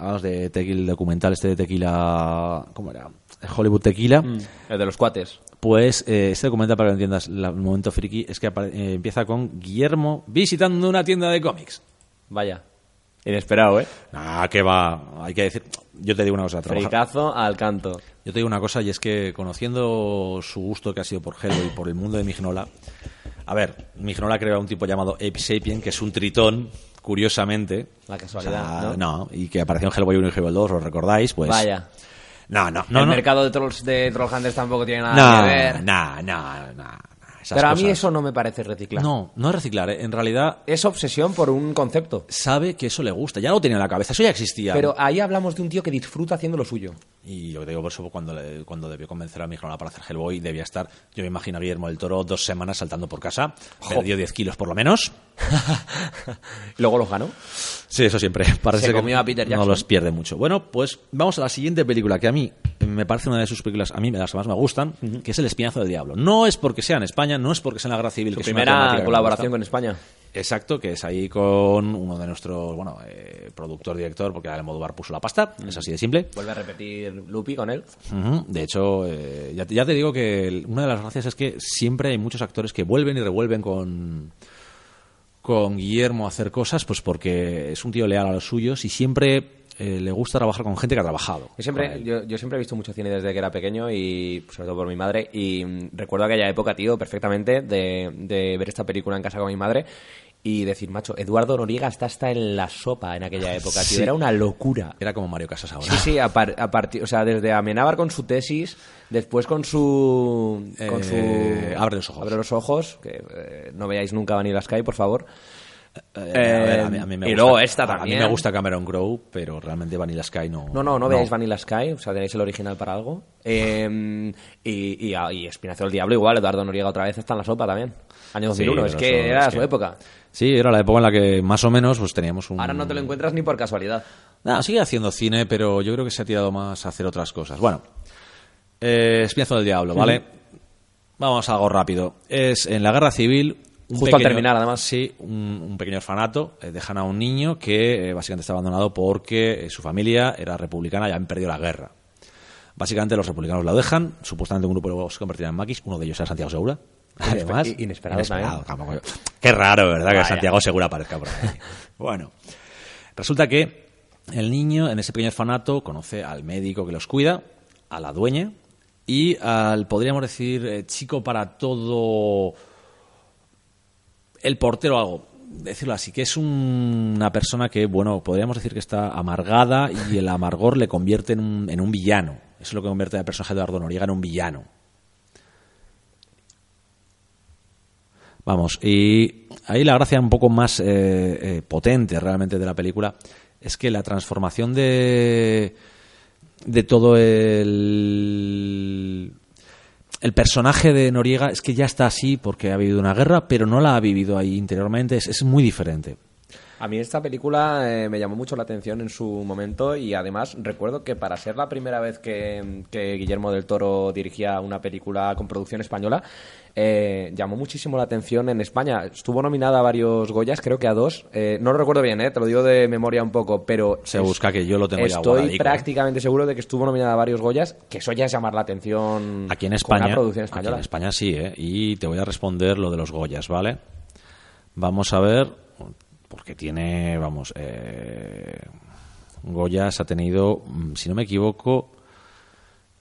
Vamos, de tequila, el documental este de tequila. ¿Cómo era? Hollywood Tequila.
El de los cuates.
Pues eh, este documental, para que lo entiendas, la- el momento friki, es que eh, empieza con Guillermo visitando una tienda de cómics.
Vaya. Inesperado, ¿eh?
Ah, que va. Hay que decir. Yo te digo una cosa.
Fricazo al canto.
Yo te digo una cosa y es que conociendo su gusto que ha sido por Hellboy y por el mundo de Mignola, a ver, Mignola creó a un tipo llamado Ape Sapien, que es un tritón, curiosamente.
La casualidad,
O sea,
¿no?
y que apareció en Hellboy 1 y Hellboy 2, ¿lo recordáis? Pues,
Vaya.
No, no, no.
el
no.
mercado de trolls de Trollhunters tampoco tiene nada
No,
que ver.
no, no, no. Esas
Pero a mí
cosas.
eso no me parece reciclar.
No, no es reciclar, ¿eh? en realidad
Es obsesión por un concepto.
sabe que eso le gusta, ya lo tenía en la cabeza, eso ya existía.
Pero ahí hablamos de un tío que disfruta haciendo lo suyo.
Y yo te digo, por eso cuando, le- cuando debió convencer a Mignola para hacer Hellboy, debía estar, yo me imagino a Guillermo del Toro dos semanas saltando por casa, perdió 10 kilos por lo menos.
Luego los ganó.
Sí, eso siempre. Parece
Se
que
a Peter
No
Jackson.
los pierde mucho. Bueno, pues vamos a la siguiente película que a mí me parece una de sus películas, a mí de las que más me gustan, que es El Espinazo del Diablo. No es porque sea en España, no es porque sea en la Guerra Civil.
Su
que es una
primera
me
colaboración con España.
Exacto, que es ahí con uno de nuestros, bueno, eh, productor, director, porque Almodóvar puso la pasta, es así de simple.
Vuelve a repetir Lupi con él.
De hecho, eh, ya, te- ya te digo que el- una de las gracias es que siempre hay muchos actores que vuelven y revuelven con, con Guillermo a hacer cosas, pues porque es un tío leal a los suyos y siempre eh, le gusta trabajar con gente que ha trabajado.
Yo siempre, yo, yo siempre he visto mucho cine desde que era pequeño y pues, sobre todo por mi madre y mm, recuerdo aquella época, tío, perfectamente de, de ver esta película en casa con mi madre y decir, macho, Eduardo Noriega está hasta en la sopa en aquella época, tío,
Sí.
era una locura.
Era como Mario Casas ahora.
Sí, sí, a, par- a partir, o sea, desde Amenábar con su tesis, después con su, con su
Eh, Abre los ojos.
Abre los ojos, que eh, no veáis nunca Vanilla Sky, por favor.
Eh, a ver, a mí- a mí me
y
gusta-
luego esta también.
A mí me gusta Cameron Crowe, pero realmente Vanilla Sky no.
No, no, no veáis Vanilla Sky, o sea, tenéis el original para algo. Eh, y, y, y Espinazo del Diablo igual, Eduardo Noriega otra vez está en la sopa también. Año
Sí,
2001, es
pero
que
eso-
era
es
su época.
Sí, era la época en la que más o menos pues teníamos un...
Ahora no te lo encuentras ni por casualidad.
Nada, sigue haciendo cine, pero yo creo que se ha tirado más a hacer otras cosas. Bueno, eh, Espinazo del Diablo, ¿vale? Vamos a algo rápido. Es en la guerra civil. un
Justo al terminar, además.
Sí, un, un pequeño orfanato. eh, dejan a un niño que eh, básicamente está abandonado porque eh, su familia era republicana y han perdido la guerra. Básicamente los republicanos lo dejan. Supuestamente un grupo luego se convertirá en maquis. Uno de ellos era Santiago Segura. Además,
i- inesperado también.
Qué raro, ¿verdad? Que. Santiago Segura aparezca por ahí. bueno, resulta que el niño en ese pequeño orfanato conoce al médico que los cuida, a la dueña y al, podríamos decir, eh, chico para todo el portero algo decirlo así que es un- una persona que bueno podríamos decir que está amargada y el amargor le convierte en un, en un villano eso es lo que convierte al personaje de Eduardo Noriega en un villano Vamos, y ahí la gracia un poco más eh, eh, potente realmente de la película es que la transformación de, de todo el, el personaje de Noriega es que ya está así porque ha vivido una guerra, pero no la ha vivido ahí interiormente, es, es muy diferente.
A mí esta película eh, me llamó mucho la atención en su momento y además recuerdo que para ser la primera vez que, que Guillermo del Toro dirigía una película con producción española, eh, llamó muchísimo la atención en España. Estuvo nominada a varios Goyas, creo que a dos. Eh, no lo recuerdo bien, eh, te lo digo de memoria un poco, pero...
Se busca que yo lo tengo
Estoy prácticamente seguro de que estuvo nominada a varios Goyas, que eso ya es llamar la atención
Aquí en
con
España,
una producción
aquí
española.
en España sí, ¿eh? y te voy a responder lo de los Goyas, ¿vale? Vamos a ver, porque tiene, vamos, eh, Goyas ha tenido, mm, si no me equivoco,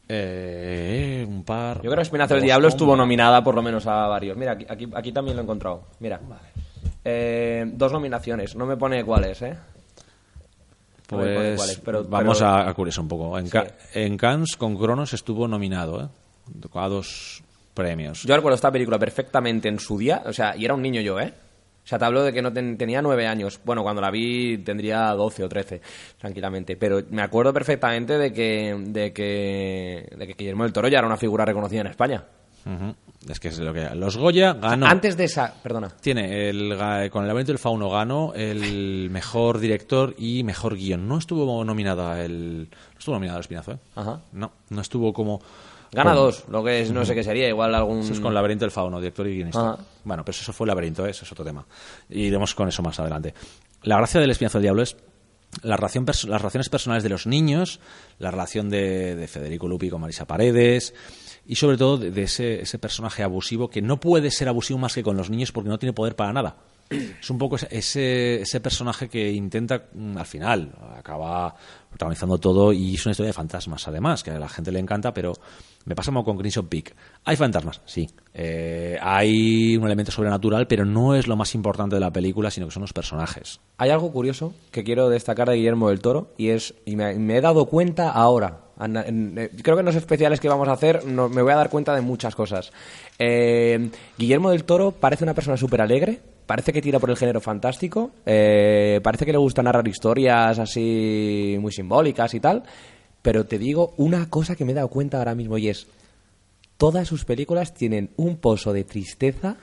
eh, un par.
Yo creo que Espinazo del Diablo estuvo nominada por lo menos a varios. Mira, aquí, aquí, aquí también lo he encontrado. Mira. Eh, dos nominaciones. No me pone cuáles, ¿eh? No me
Pues
cuáles, pero-
vamos
pero-
a, a curioso un poco. En, Ca- en Cannes con Cronos estuvo nominado, ¿eh? A dos premios.
Yo recuerdo esta película perfectamente en su día. O sea, y era un niño yo, ¿eh? O sea, te hablo de que no ten- tenía nueve años. Bueno, cuando la vi tendría doce o trece, tranquilamente. Pero me acuerdo perfectamente de que, de que, de que Guillermo del Toro ya era una figura reconocida en España.
Es que es lo que los Goya ganó.
Antes de esa, perdona.
Tiene el con el laberinto del fauno ganó el mejor director y mejor guion. No estuvo nominada el no estuvo nominado el Espinazo, ¿eh?
Ajá.
No, no estuvo como
Gana dos, lo que es, no sé qué sería, igual algún...
Eso es con laberinto del fauno, director y guionista.
Ajá.
Bueno, pero eso fue laberinto, ¿eh? eso es otro tema. Iremos con eso más adelante. La gracia del Espinazo del Diablo es la relación las relaciones personales de los niños, la relación de, de Federico Lupi con Marisa Paredes y sobre todo de, de ese, ese personaje abusivo que no puede ser abusivo más que con los niños porque no tiene poder para nada. Es un poco ese- ese, ese personaje que intenta, mm, al final, acaba protagonizando todo y es una historia de fantasmas, además, que a la gente le encanta, pero me pasa como con Crimson Peak. ¿Hay fantasmas? Sí. Eh, hay un elemento sobrenatural, pero no es lo más importante de la película, sino que son los personajes.
Hay algo curioso que quiero destacar de Guillermo del Toro y es y me, me he dado cuenta ahora. Eh, creo que en los especiales que vamos a hacer no- me voy a dar cuenta de muchas cosas. Eh, Guillermo del Toro parece una persona súper alegre, parece que tira por el género fantástico, eh, parece que le gusta narrar historias así muy simbólicas y tal, pero te digo una cosa que me he dado cuenta ahora mismo y es todas sus películas tienen un pozo de tristeza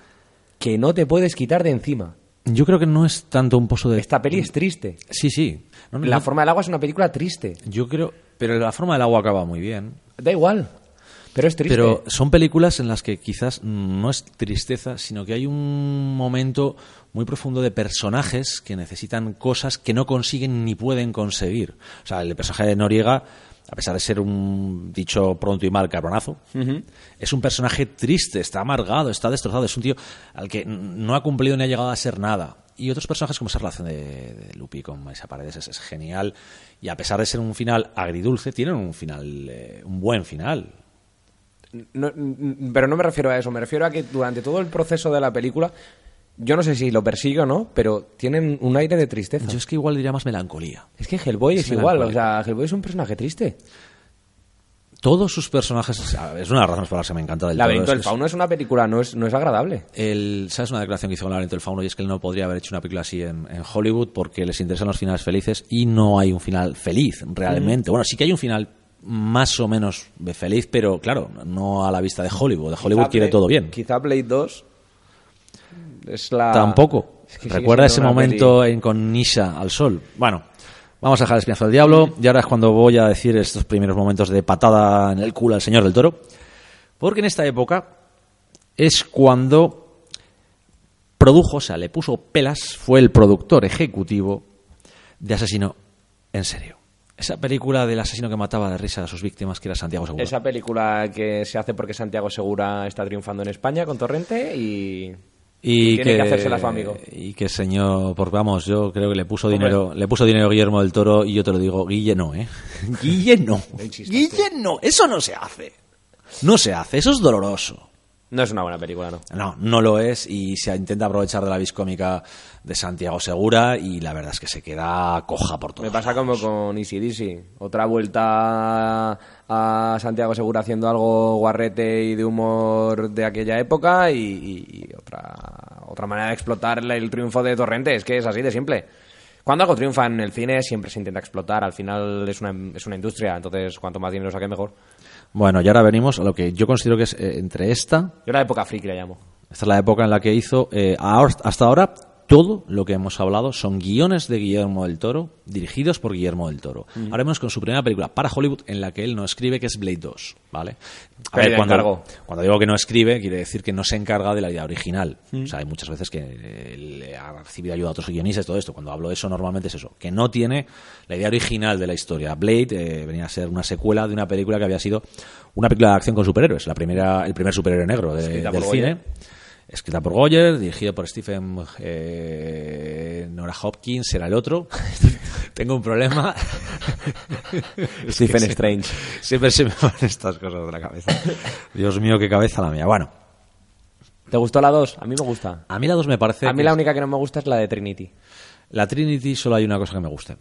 que no te puedes quitar de encima.
Yo creo que no es tanto un pozo de...
Esta peli es triste.
Sí, sí. No, no,
La
no.
forma del agua es una película triste.
Yo creo... Pero la forma del agua acaba muy bien.
Da igual. Pero es triste.
Pero son películas en las que quizás no es tristeza, sino que hay un momento muy profundo de personajes que necesitan cosas que no consiguen ni pueden conseguir. O sea, el personaje de Noriega, a pesar de ser un dicho pronto y mal cabronazo, es un personaje triste, está amargado, está destrozado, es un tío al que no ha cumplido ni ha llegado a ser nada. Y otros personajes como esa relación de, de Lupi con Marisa Paredes es, es genial. Y a pesar de ser un final agridulce, tienen un final, eh, un buen final.
No- pero no me refiero a eso. Me refiero a que durante todo el proceso de la película, yo no sé si lo persigue o no, pero tienen un aire de tristeza.
Yo es que igual diría más melancolía.
Es que Hellboy es,
Es
igual. O sea, Hellboy es un personaje triste.
Todos sus personajes. o sea, es una de las razones por las que me encanta del
El laberinto del
es que
fauno es una película, no es, no es agradable.
El, ¿Sabes una declaración que hizo con laberinto del fauno? Y es que él no podría haber hecho una película así en, en Hollywood porque les interesan los finales felices y no hay un final feliz realmente. Bueno, sí que hay un final más o menos feliz, pero claro, no a la vista de Hollywood. De Hollywood
Quizá
quiere
Blade-
todo bien.
Quizá Blade 2 es la...
Tampoco.
Es que sigue
Recuerda ese momento en con Nisha al sol. Bueno, vamos a dejar el espinazo del diablo. Y ahora es cuando voy a decir estos primeros momentos de patada en el culo al señor del toro. Porque en esta época es cuando produjo, o sea, le puso pelas, fue el productor ejecutivo de Asesino en serio. Esa película del asesino que mataba de risa a sus víctimas, que era Santiago Segura.
Esa película que se hace porque Santiago Segura está triunfando en España con Torrente y...
y
tiene que hacérsela a su amigo.
y que señor porque vamos yo creo que le puso dinero le puso dinero Guillermo del Toro y yo te lo digo Guille no eh Guille no Guille no eso no se hace. No se hace eso es doloroso
No es una buena película, ¿no?
no no lo es y se intenta aprovechar de la viscómica de Santiago Segura y la verdad es que se queda coja por todo
Me pasa como con Easy Dizzy. Otra vuelta a Santiago Segura haciendo algo guarrete y de humor de aquella época y, y- y otra otra manera de explotar el- el triunfo de Torrente, es que es así de simple. Cuando algo triunfa en el cine siempre se intenta explotar, al final es una, es una industria, entonces cuanto más dinero saque mejor.
Bueno, y ahora venimos a lo que yo considero que es eh, entre esta
Yo la época friki la llamo.
Esta es la época en la que hizo, eh, hasta ahora, todo lo que hemos hablado son guiones de Guillermo del Toro, dirigidos por Guillermo del Toro. Ahora vemos con su primera película para Hollywood, en la que él no escribe, que es Blade 2, ¿vale? A
de
cuando, digo que no escribe, quiere decir que no se encarga de la idea original. O sea, hay muchas veces que eh, ha recibido ayuda a otros guionistas, todo esto. Cuando hablo de eso, normalmente es eso, que no tiene la idea original de la historia. Blade eh, venía a ser una secuela de una película que había sido una película de acción con superhéroes, la primera, el primer superhéroe negro de- del cine. Escrita por Goyer, dirigido por Stephen eh, Nora Hopkins, era el otro. Tengo un problema.
Stephen
Sí, sí.
Strange.
Siempre se me van estas cosas de la cabeza. Dios mío, qué cabeza la mía. Bueno,
¿Te gustó la 2? A mí me gusta.
a mí la 2 me parece.
A mí la
es-
única que no me gusta es la de Trinity.
La Trinity solo hay una cosa que me guste.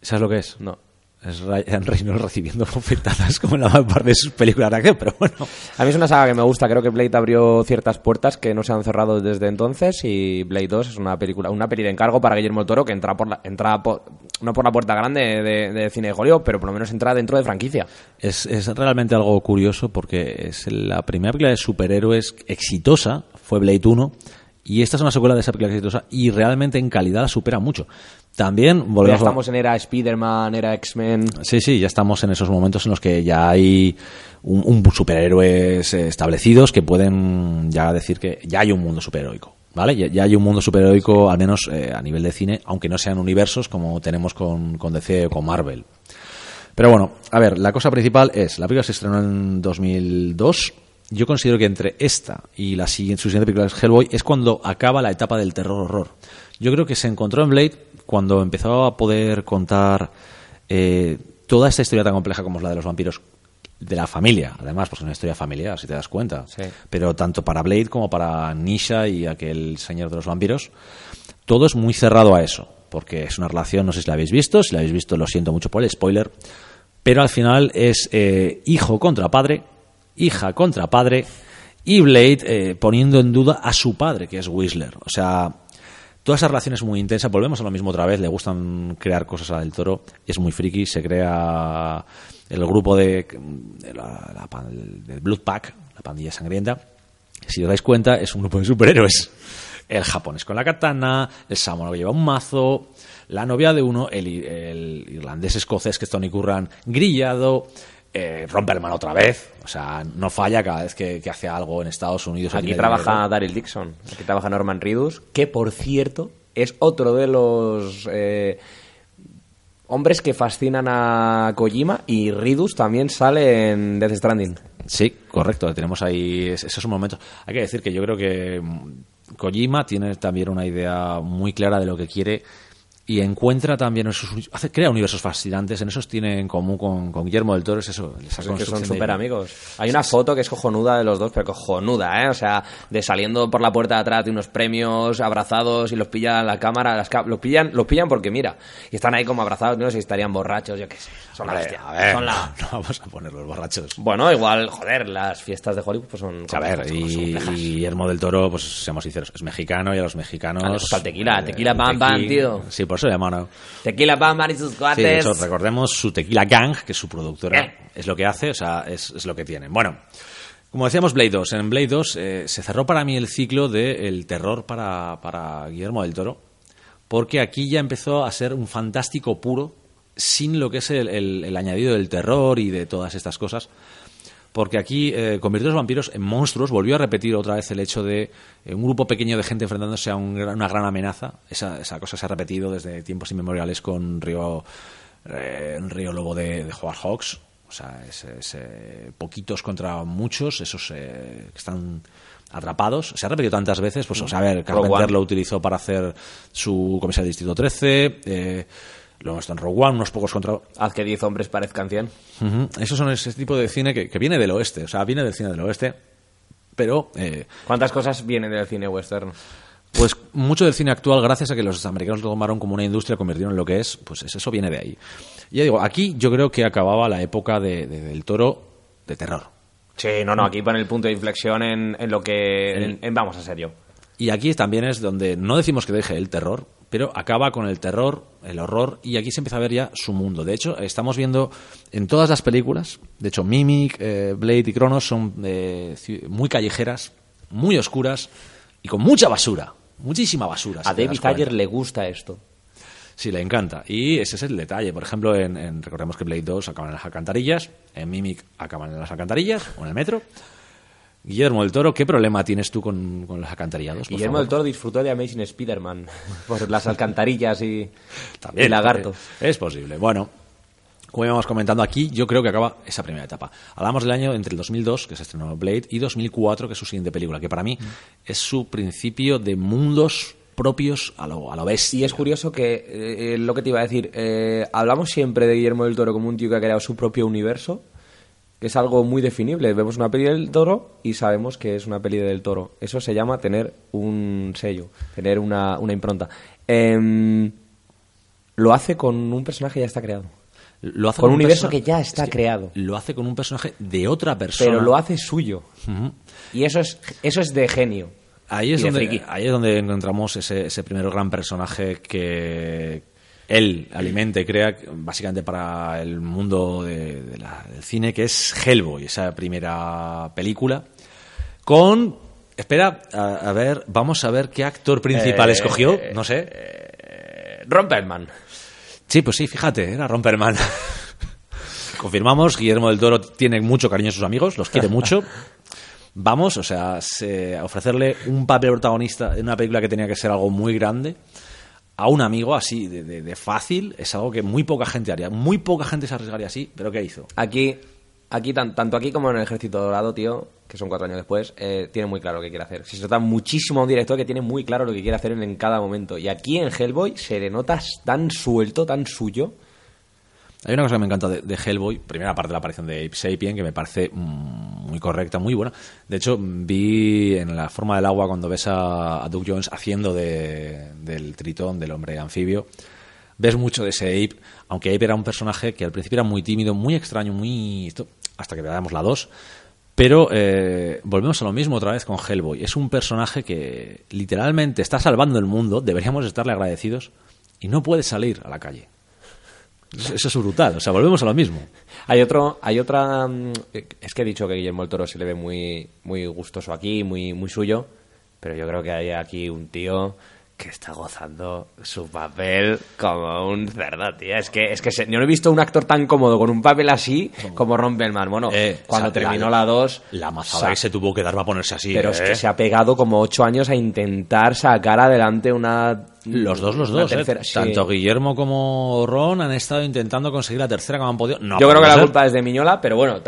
¿Sabes lo que es?
No.
Es Ryan Reynolds recibiendo bofetadas como en la mayor parte de sus películas de acción, pero bueno.
A mí es una saga que me gusta. Creo que Blade abrió ciertas puertas que no se han cerrado desde entonces y Blade 2 es una película, una peli de encargo para Guillermo Toro que entra por la, entra por, no por la puerta grande de, de cine de Hollywood, pero por lo menos entra dentro de franquicia.
Es, es realmente algo curioso porque es la primera película de superhéroes exitosa, fue Blade 1, y esta es una secuela de esa película exitosa y realmente en calidad la supera mucho. También
Ya
volvemos a-
estamos en era Spider-Man, era X-Men.
Sí, sí, ya estamos en esos momentos en los que ya hay un, un superhéroes eh, establecidos que pueden ya decir que ya hay un mundo superheroico. ¿Vale? Ya, ya hay un mundo superheroico, al menos eh, a nivel de cine, aunque no sean universos como tenemos con, con DC o con Marvel. Pero bueno, a ver, la cosa principal es, la película se estrenó en 2002. Yo considero que entre esta y la siguiente, su siguiente película, es Hellboy, es cuando acaba la etapa del terror-horror. Yo creo que se encontró en Blade cuando empezó a poder contar eh, toda esta historia tan compleja como es la de los vampiros de la familia, además, pues es una historia familiar, si te das cuenta.
Sí.
Pero tanto para Blade como para Nisha y aquel señor de los vampiros, todo es muy cerrado a eso, porque es una relación, no sé si la habéis visto, si la habéis visto lo siento mucho por el spoiler, pero al final es eh, hijo contra padre, hija contra padre, y Blade eh, poniendo en duda a su padre, que es Whistler. O sea, toda esa relación es muy intensa, volvemos a lo mismo otra vez, le gustan crear cosas a Del Toro, es muy friki, se crea el grupo de, la, la del Blood Pack, la pandilla sangrienta, si os dais cuenta, es un grupo de superhéroes. El japonés con la katana, el samurai lleva un mazo, la novia de uno, el, el irlandés escocés que es Tony Curran grillado, eh, Romperman otra vez, o sea, no falla cada vez que, que hace algo en Estados Unidos.
Aquí trabaja. Daryl Dixon, aquí trabaja Norman Reedus, que por cierto es otro de los eh, hombres que fascinan a Kojima y Reedus también sale en Death Stranding.
Sí, correcto. Tenemos ahí es- esos momentos. Hay que decir que yo creo que mm, Kojima tiene también una idea muy clara de lo que quiere y encuentra también esos, hace, crea universos fascinantes. En esos tiene en común con, con Guillermo del Toro es eso. esa
Es que son súper amigos. Hay una foto que es cojonuda de los dos, pero cojonuda, ¿eh? O sea, de saliendo por la puerta de atrás de unos premios, abrazados y los pillan la cámara, las los pillan, los pillan porque mira, y están ahí como abrazados, no sé si estarían borrachos, yo qué sé. Son la
Hombre,
hostia.
a ver,
Son la-
no vamos a poner los borrachos.
Bueno, igual, joder, las fiestas de Hollywood pues son
A ver,
son-
y, y Guillermo del Toro, pues seamos sinceros, es mexicano y a los mexicanos.
Gusta el tequila,
eh,
tequila pam, pam, tío.
Sí, por le llaman.
Tequila Bamban y sus
Sí, de
cuates.
hecho, recordemos su Tequila Gang, que es su productora,
Eh.
es lo que hace, o sea, es, es lo que tienen. Bueno, como decíamos, Blade 2. En Blade 2 eh, se cerró para mí el ciclo del terror para, para Guillermo del Toro, porque aquí ya empezó a ser un fantástico puro, sin lo que es el, el- el añadido del terror y de todas estas cosas. Porque aquí eh, convirtió a los vampiros en monstruos, volvió a repetir otra vez el hecho de eh, un grupo pequeño de gente enfrentándose a un una gran amenaza. Esa, esa cosa se ha repetido desde tiempos inmemoriales con Río, eh, Río Lobo de, de Howard Hawks. O sea, es, es, eh, poquitos contra muchos, esos eh, que están atrapados. Se ha repetido tantas veces, pues, o sea, a ver, Carpenter lo utilizó para hacer su comisario de Distrito 13, eh, lo hemos visto en Rogue One, unos pocos contra...
Haz que 10 hombres parezcan 100.
Ujú. Esos son ese tipo de cine que, que viene del oeste, o sea, viene del cine del oeste, pero eh,
¿Cuántas cosas vienen del cine western?
pues mucho del cine actual, gracias a que los americanos lo tomaron como una industria, convirtieron en lo que es, pues es- eso viene de ahí. Y ya digo, aquí yo creo que acababa la época de- de- del toro de terror.
Sí, no, no, aquí pone el punto de inflexión en, en lo que... en- en vamos a serio.
Y aquí también es donde no decimos que deje el terror, pero acaba con el terror, el horror, y aquí se empieza a ver ya su mundo. De hecho, estamos viendo en todas las películas, de hecho, Mimic, eh, Blade y Cronos son eh, muy callejeras, muy oscuras y con mucha basura, muchísima basura.
A David. Ayer le gusta esto.
Sí, le encanta. Y ese es el detalle. Por ejemplo, en, en- recordemos que Blade 2 acaban en las alcantarillas, en Mimic acaban en las alcantarillas o en el metro. Guillermo del Toro, ¿qué problema tienes tú con, con los alcantarillados?
Guillermo del Toro disfrutó de Amazing Spider-Man por las alcantarillas y,
También,
y lagartos.
también. Es posible. Bueno, como íbamos comentando aquí, yo creo que acaba esa primera etapa. Hablamos del año entre el 2002, que se estrenó Blade, y 2004, que es su siguiente película, que para mí
Mm.
es su principio de mundos propios a lo, a lo bestia.
Y es curioso que, eh, eh, lo que te iba a decir, eh, hablamos siempre de Guillermo del Toro como un tío que ha creado su propio universo, que es algo muy definible. Vemos una peli del Toro y sabemos que es una peli del Toro. Eso se llama tener un sello, tener una, una impronta. Em, lo hace con un personaje que ya está creado.
Lo hace
con un universo
persona-
que ya está
es
creado.
Lo hace con un personaje de otra persona.
Pero lo hace suyo. Y eso es, eso es de genio.
Ahí es, donde, ahí es donde encontramos ese, ese primer gran personaje que él alimenta y crea básicamente para el mundo de- de la- del cine, que es Hellboy, esa primera película, con... Espera, a, a ver, vamos a ver qué actor principal
Eh,
escogió, no sé.
Eh, Romperman.
Sí, pues sí, fíjate, era Romperman. Confirmamos, Guillermo del Toro tiene mucho cariño a sus amigos, los quiere mucho. Vamos, o sea, se- a ofrecerle un papel protagonista en una película que tenía que ser algo muy grande a un amigo así de, de- de fácil es algo que muy poca gente haría. Muy poca gente se arriesgaría así, pero ¿qué hizo?
Aquí, aquí tan- tanto aquí como en el Ejército Dorado, tío, que son cuatro años después, eh, tiene muy claro lo que quiere hacer. Se trata muchísimo a un director que tiene muy claro lo que quiere hacer en, en cada momento. Y aquí en Hellboy se le nota tan suelto, tan suyo.
Hay una cosa que me encanta de, Hellboy, primera parte de la aparición de Ape Sapien, que me parece mm, muy correcta, muy buena. De hecho, vi en la forma del agua cuando ves a, a Doug Jones haciendo de- del tritón, del hombre anfibio, ves mucho de ese Ape, aunque Ape era un personaje que al principio era muy tímido, muy extraño, muy... hasta que veamos la 2. Pero eh, volvemos a lo mismo otra vez con Hellboy. Es un personaje que literalmente está salvando el mundo, deberíamos estarle agradecidos, y no puede salir a la calle. Eso es brutal, o sea, volvemos a lo mismo.
Hay otro, hay otra. mm, Es que he dicho que Guillermo del Toro se le ve muy, muy gustoso aquí, muy, muy suyo. Pero yo creo que hay aquí un tío que está gozando su papel como un cerdo, tío. Es que, es que se- yo no he visto un actor tan cómodo con un papel así como Romperman. Bueno,
Eh,
cuando
o sea,
terminó
la-
la 2.
La mazada que se tuvo que dar para ponerse así.
Pero
¿eh?
es que se ha pegado como ocho años a intentar sacar adelante una.
Los dos, los dos. ¿eh?
sí.
Tanto Guillermo como Ron han estado intentando conseguir la tercera como han podido. No
Yo creo que la culpa es de Miñola, pero bueno,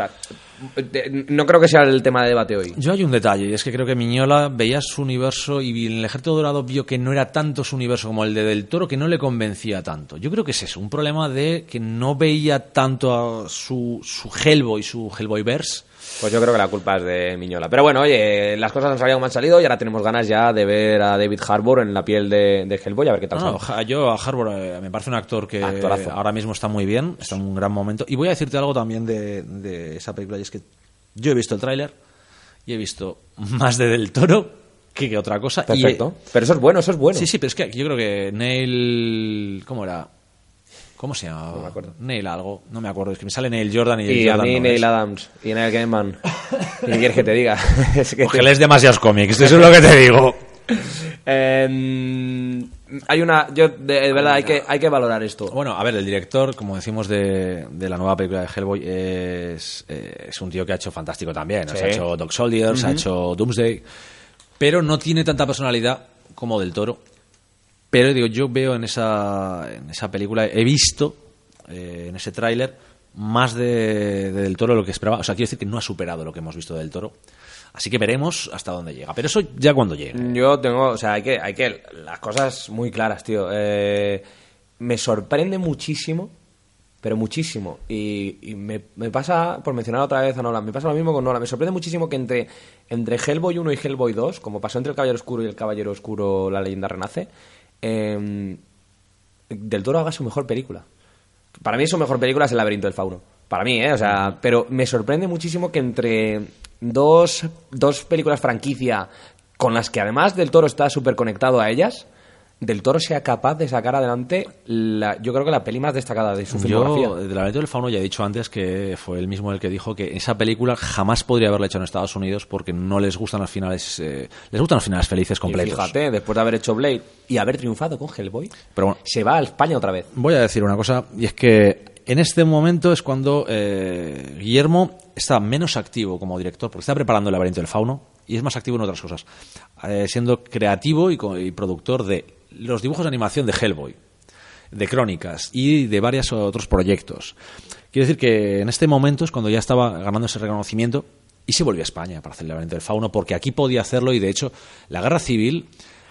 no creo que sea el tema de debate hoy.
Yo hay un detalle, y es que creo que Miñola veía su universo y en el Ejército Dorado vio que no era tanto su universo como el de Del Toro, que no le convencía tanto. Yo creo que es eso, un problema de que no veía tanto a su, su Hellboy, su Hellboyverse.
Pues yo creo que la culpa es de Miñola. Pero bueno, oye, las cosas han salido como han salido y ahora tenemos ganas ya de ver a David Harbour en la piel de, de Hellboy, a ver qué tal
No,
sale.
yo a Harbour eh, me parece un actor que
Actorazo.
ahora mismo está muy bien, está en un gran momento. Y voy a decirte algo también de, de esa película, y es que yo he visto el tráiler y he visto más de Del Toro que, que otra cosa. y
Perfecto. Pero eso es bueno, eso es bueno.
Sí, sí, pero es que yo creo que Neil... ¿Cómo era? ¿Cómo se llama?
No me acuerdo.
Neil algo, no me acuerdo. Es que me sale Neil Jordan y,
Y a mí
no
Neil
es.
Adams y Neil Gaiman. ¿Qué quieres que te diga? es que
Porque lees demasiados cómics, eso es lo que te digo.
Em, hay una... Yo, de, de verdad, hay que, hay que valorar esto.
Bueno, a ver, el director, como decimos de, de la nueva película de Hellboy, es, eh, es un tío que ha hecho fantástico también.
Sí.
Se ha hecho Dog Soldiers, ha hecho Doomsday, pero no tiene tanta personalidad como Del Toro. Pero digo, yo veo en esa, en esa película, he visto eh, en ese tráiler más de, de Del Toro de lo que esperaba. O sea, quiero decir que no ha superado lo que hemos visto de Del Toro. Así que veremos hasta dónde llega. Pero eso ya cuando llegue.
Yo tengo, o sea, hay que, hay que, las cosas muy claras, tío. Eh, me sorprende muchísimo, pero muchísimo. Y, y me, me pasa, por mencionar otra vez a Nolan, me pasa lo mismo con Nolan. Me sorprende muchísimo que entre, entre Hellboy 1 y Hellboy 2, como pasó entre el Caballero Oscuro y el Caballero Oscuro, la leyenda renace, eh, Del Toro haga su mejor película. Para mí su mejor película es El laberinto del fauno. Para mí, ¿eh? O sea, pero me sorprende muchísimo que entre dos, dos películas franquicia con las que además Del Toro está súper conectado a ellas, Del Toro sea capaz de sacar adelante, la, yo creo que la peli más destacada de su filmografía.
Yo, de laberinto del fauno, ya he dicho antes que fue él mismo el que dijo que esa película jamás podría haberla hecho en Estados Unidos porque no les gustan los finales, eh, les gustan los finales felices
Y
completos.
fíjate, después de haber hecho Blade y haber triunfado con Hellboy,
Pero bueno,
se va a España otra vez.
Voy a decir una cosa, y es que en este momento es cuando eh, Guillermo está menos activo como director, porque está preparando el laberinto del fauno, y es más activo en otras cosas, eh, siendo creativo y, y productor de los dibujos de animación de Hellboy, de Crónicas y de varios otros proyectos. Quiero decir que en este momento es cuando ya estaba ganando ese reconocimiento y se volvió a España para hacer el laberinto del fauno, porque aquí podía hacerlo y de hecho la guerra civil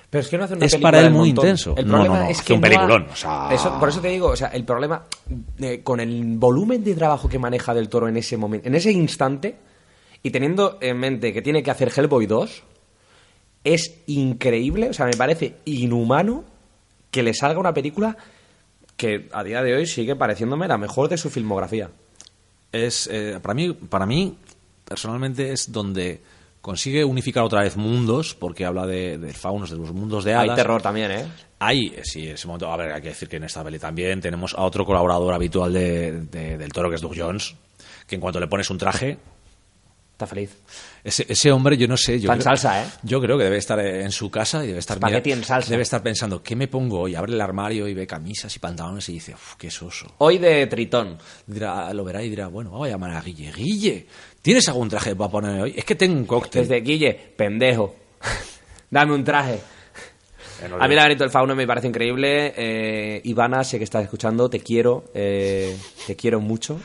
Pero es que no hace una
Es
película
para él muy
montón.
intenso.
El
No,
problema
no, no,
es
hace
que
un
no
peliculón, o sea-
Eso- por eso te digo, o sea, el problema eh, con el volumen de trabajo que maneja Del Toro en ese momento, en ese instante, y teniendo en mente que tiene que hacer Hellboy 2, es increíble, o sea, me parece inhumano que le salga una película que a día de hoy sigue pareciéndome la mejor de su filmografía.
es eh, para mí para mí personalmente es donde consigue unificar otra vez mundos porque habla de, de faunos de los mundos de hadas
Hay terror también, ¿eh?
Hay, sí, ese momento. A ver, hay que decir que en esta peli también tenemos a otro colaborador habitual de, de- del toro, que es Doug Jones, que en cuanto le pones un traje,
Está feliz.
ese, ese hombre, yo no sé. Yo
en
creo-
salsa, ¿eh?
Yo creo que debe estar en su casa y debe estar. Mira-
en salsa.
Debe estar pensando, ¿qué me pongo hoy? Abre el armario y ve camisas y pantalones y dice, uff, qué soso.
Hoy de Tritón.
Dirá, lo verá y dirá, bueno, vamos a llamar a Guille. Guille, ¿tienes algún traje para ponerme hoy? Es que tengo un cóctel.
Desde Guille, pendejo. Dame un traje. A mí el laberinto del fauno me parece increíble. Eh, Ivana, sé que estás escuchando, te quiero, eh, te quiero mucho.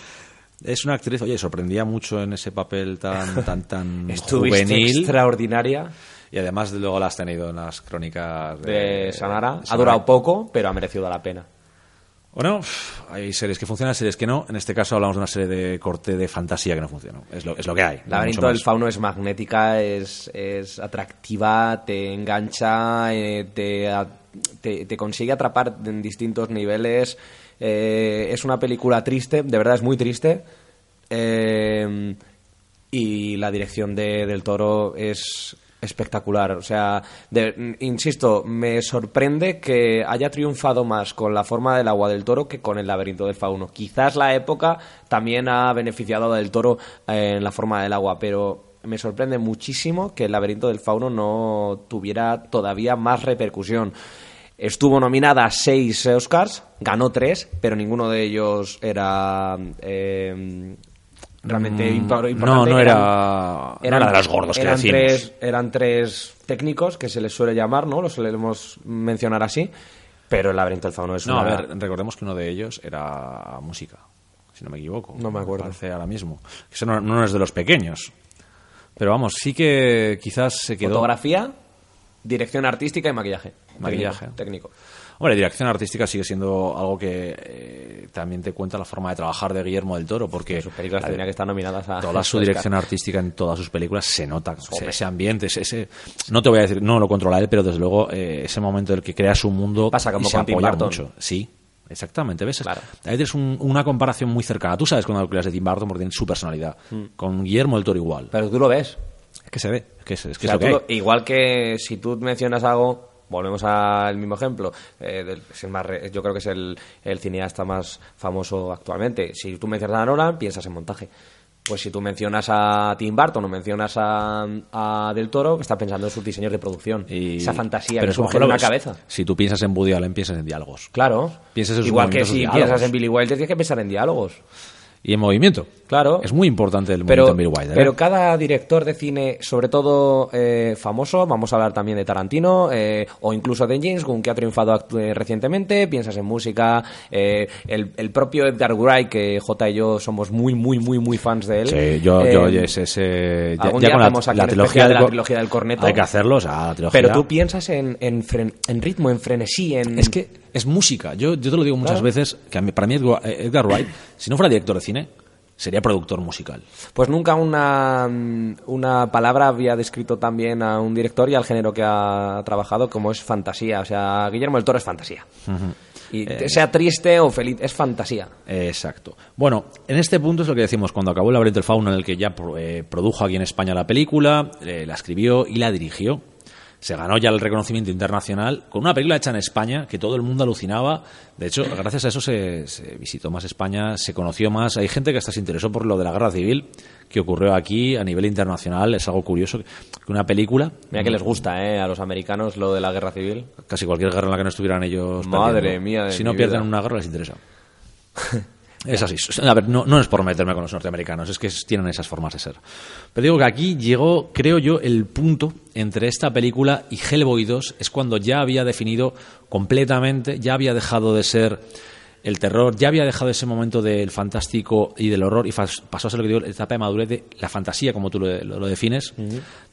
Es una actriz, oye, sorprendía mucho en ese papel tan, tan, tan juvenil.
extraordinaria
Y además luego la has tenido en las crónicas de,
de Sanara. Ha durado poco, pero ha merecido la pena.
Bueno, hay series que funcionan, series que no. En este caso hablamos de una serie de corte de fantasía que no funcionó. Es lo, es lo que hay.
El laberinto del fauno es magnética, es, es atractiva, te engancha, eh, te, te consigue atrapar en distintos niveles. Eh, es una película triste, de verdad es muy triste. Eh, y la dirección de, del toro es espectacular. O sea, de- insisto, me sorprende que haya triunfado más con la forma del agua del toro que con el laberinto del fauno. Quizás la época también ha beneficiado del toro eh, en la forma del agua, pero me sorprende muchísimo que el laberinto del fauno no tuviera todavía más repercusión. Estuvo nominada a seis Oscars, ganó tres, pero ninguno de ellos era eh, realmente
Mm,
impor- importante.
No, no
Eran-
era, no era de los gordos que
eran
decimos.
tres, eran tres técnicos que se les suele llamar, ¿no? Los solemos mencionar así. Pero el laberinto del fauno es
No,
una...
a ver, recordemos que uno de ellos era música, si no me equivoco.
No me acuerdo.
Parece ahora mismo. Eso no, no es de los pequeños. Pero vamos, sí que quizás se quedó...
Fotografía, dirección artística y maquillaje.
Maquillaje.
Técnico. técnico.
Hombre, dirección artística sigue siendo algo que eh, también te cuenta la forma de trabajar de Guillermo del Toro, porque
Sus películas que estar nominadas a...
toda su dirección artística en todas sus películas se nota ese, ese ambiente ese, ese- no te voy a decir no lo controla él pero desde luego eh, ese momento en el que crea su mundo
Pasa como
y se apoya mucho sí exactamente ves
Claro.
ahí tienes un- una comparación muy cercana tú sabes cuando hablas de Tim Burton porque tiene su personalidad
Mm.
con Guillermo del Toro igual
Pero tú lo ves.
Es que se ve es que es, que
O sea,
es lo que
tú
hay.
lo- igual que si tú mencionas algo, volvemos al mismo ejemplo, eh, del- es el más re- yo creo que es el, el cineasta más famoso actualmente. Si tú mencionas a Nolan, piensas en montaje. Pues si tú mencionas a Tim Burton o mencionas a, a Del Toro, estás pensando en sus diseños de producción.
Y-
Esa fantasía
pero
que surge en una cabeza.
si tú piensas en Woody Allen piensas en diálogos
Claro.
Piensas en sus
Igual que si piensas en Billy Wilder, tienes que pensar en diálogos.
y en movimiento
Claro.
es muy importante el
pero,
Bill Wilder ¿eh?
pero cada director de cine, sobre todo eh, famoso, vamos a hablar también de Tarantino eh, o incluso de James Gunn, que ha triunfado eh, recientemente, piensas en música, eh, el, el propio Edgar Wright, que J y yo somos muy, muy, muy, muy fans de él.
Sí, yo,
Eh,
yo oye, ese, ya, ya con la, trilogía
de la trilogía del corneto.
Hay que hacerlo, o sea, la trilogía.
Pero tú piensas en, en, fren- en ritmo, en frenesí, en...
Es que es música. Yo, yo te lo digo muchas
Claro.
veces, que para mí Edgar, Edgar Wright, si no fuera director de cine, sería productor musical.
Pues nunca una, mm, una palabra había descrito tan bien a un director y al género que ha trabajado como es fantasía. O sea, Guillermo del Toro es fantasía. Y
Eh,
sea triste o feliz, es fantasía.
Exacto. Bueno, en este punto es lo que decimos, cuando acabó el laberinto del fauno, en el que ya eh, produjo aquí en España la película, eh, la escribió y la dirigió. Se ganó ya el reconocimiento internacional con una película hecha en España que todo el mundo alucinaba. De hecho, gracias a eso se, se visitó más España, se conoció más. Hay gente que hasta se interesó por lo de la guerra civil que ocurrió aquí a nivel internacional. Es algo curioso que una película,
Mira que les gusta, ¿eh? A los americanos lo de la guerra civil.
casi cualquier guerra en la que no estuvieran ellos.
Madre
perdiendo.
mía de
Si no pierden
vida.
una guerra les interesa. Es así. A ver, no, no es por meterme con los norteamericanos, es que tienen esas formas de ser. Pero digo que aquí llegó, creo yo, el punto entre esta película y Hellboy 2 es cuando ya había definido completamente, ya había dejado de ser el terror, ya había dejado ese momento del fantástico y del horror y pasó a ser lo que digo, la etapa de madurez de la fantasía, como tú lo, lo- lo defines.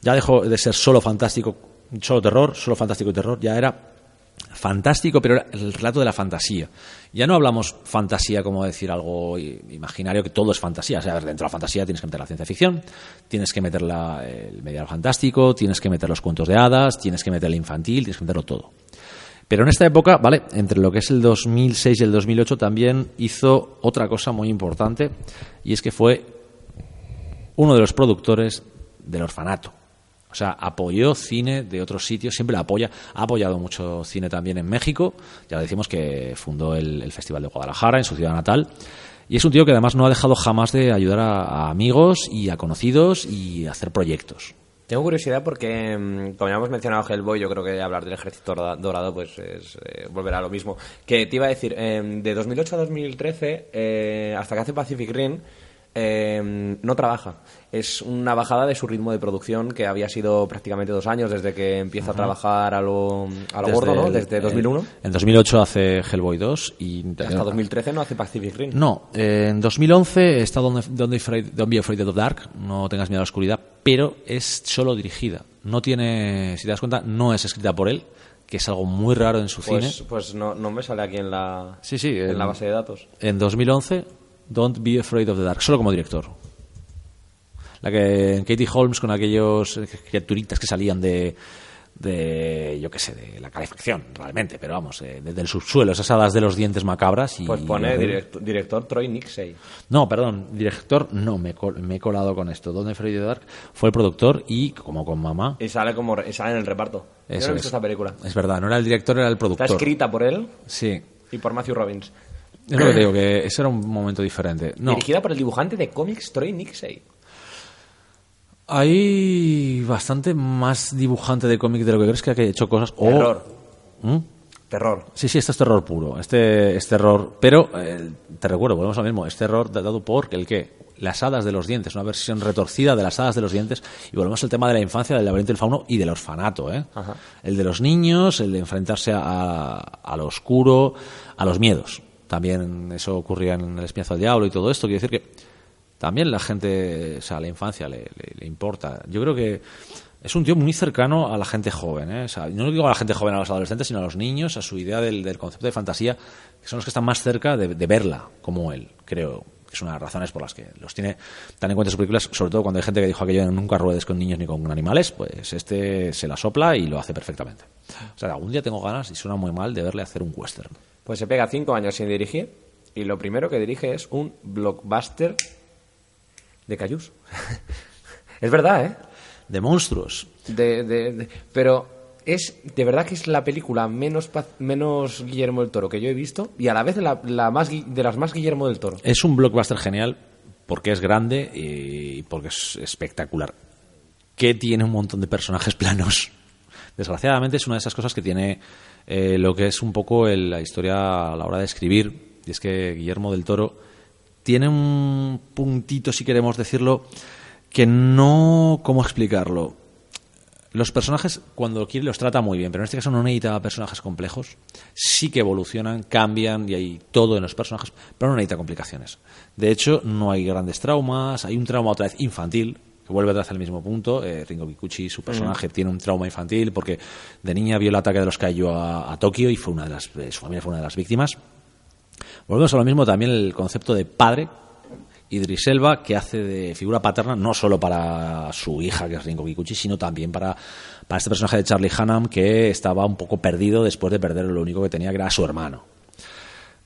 Ya dejó de ser solo fantástico, solo terror, solo fantástico y terror, ya era fantástico, pero era el relato de la fantasía. Ya no hablamos fantasía como decir algo imaginario, que todo es fantasía. O sea, dentro de la fantasía tienes que meter la ciencia ficción, tienes que meter la- el medial fantástico, tienes que meter los cuentos de hadas, tienes que meter el infantil, tienes que meterlo todo. Pero en esta época, ¿vale? Entre lo que es el 2006 y el 2008 también hizo otra cosa muy importante y es que fue uno de los productores del orfanato. Sea, apoyó cine de otros sitios, siempre la apoya. Ha apoyado mucho cine también en México. Ya decimos que fundó el, Festival de Guadalajara en su ciudad natal. Y es un tío que además no ha dejado jamás de ayudar a, amigos y a conocidos y hacer proyectos.
Tengo curiosidad porque, mm, como ya hemos mencionado Hellboy, yo creo que hablar del Ejército Dorado pues es eh, volver a lo mismo. Que te iba a decir, eh, de 2008 a 2013, eh, hasta que hace Pacific Rim, eh, no trabaja. Es una bajada de su ritmo de producción que había sido prácticamente dos años desde que empieza a trabajar a lo, a lo gordo, ¿no?
el-
Desde 2001
En, en 2008 hace Hellboy 2 y...
hasta 2013 no hace Pacific Rim.
No, eh, en 2011 está Don't, Don't Be Afraid, Don't Be Afraid of the Dark, no tengas miedo a la oscuridad, pero es solo dirigida. No tiene, si te das cuenta, no es escrita por él, que es algo muy raro en su
Pues,
cine.
pues no, no me sale aquí en la,
Sí, sí,
en
en-
la base de datos.
En 2011, Don't Be Afraid of the Dark, solo como director. La que en Katie Holmes con aquellos eh, criaturitas que salían de, de yo qué sé, de la calefacción, realmente, pero vamos, eh, desde el subsuelo, esas hadas de los dientes macabras. Y,
Pues pone
y-
direct- director Troy Nixey.
No, perdón, director, no, me, he col- me he colado con esto. Donde Freddy Dark fue el productor y, como con mamá,
Y sale como sale en el reparto. Yo no he visto
es.
esta película.
es verdad, no era el director, era el
Está
productor.
escrita por él
Sí,
y por Matthew Robbins.
Es lo que te digo, que ese era un momento diferente. No,
Dirigida por el dibujante de cómics Troy Nixey.
hay bastante más dibujante de cómic de lo que crees que ha hecho cosas. o-
Terror.
¿Mm?
Terror.
Sí, sí, esto es terror puro. Este es terror. Pero, eh, te recuerdo, volvemos a lo mismo. Es terror dado por el qué? Las hadas de los dientes. Una versión retorcida de las hadas de los dientes. Y volvemos al tema de la infancia, del laberinto del fauno y del orfanato. ¿eh?
Ajá.
El de los niños, el de enfrentarse a, a lo oscuro, a los miedos. También eso ocurría en El espinazo del diablo y todo esto. Quiero decir que también la gente, o sea, la infancia le, le- importa. Yo creo que es un tío muy cercano a la gente joven. ¿eh? O sea, no digo a la gente joven, a los adolescentes, sino a los niños, a su idea del, concepto de fantasía, que son los que están más cerca de, de verla como él, creo. que Es una de las razones por las que los tiene tan en cuenta en sus películas, sobre todo cuando hay gente que dijo aquello nunca ruedes con niños ni con animales, pues este se la sopla y lo hace perfectamente. O sea, algún día tengo ganas, y suena muy mal, de verle hacer un western.
Pues se pega cinco años sin dirigir y lo primero que dirige es un blockbuster de Cayús. es verdad, ¿eh?
De monstruos.
De, de- de- pero es de verdad que es la película menos menos Guillermo del Toro que yo he visto y a la vez la, la más de las más Guillermo del Toro.
Es un blockbuster genial porque es grande y porque es espectacular. Que tiene un montón de personajes planos. Desgraciadamente es una de esas cosas que tiene eh, lo que es un poco el- la historia a la hora de escribir. Y es que Guillermo del Toro tiene un puntito, si queremos decirlo, que no... ¿Cómo explicarlo? Los personajes, cuando quiere, los trata muy bien, pero en este caso no necesita personajes complejos. Sí que evolucionan, cambian y hay todo en los personajes, pero no necesita complicaciones. De hecho, no hay grandes traumas, hay un trauma otra vez infantil, que vuelve vez al mismo punto. Eh, Ringo Kikuchi, su personaje, tiene un trauma infantil porque de niña vio el ataque de los Kaiju a, a Tokio y fue una de las, eh, su familia fue una de las víctimas. Volvemos a lo mismo también el concepto de padre. Idris Elba, que hace de figura paterna no solo para su hija, que es Ringo Kikuchi, sino también para, para este personaje de Charlie Hunnam, que estaba un poco perdido después de perder lo único que tenía, que era a su hermano.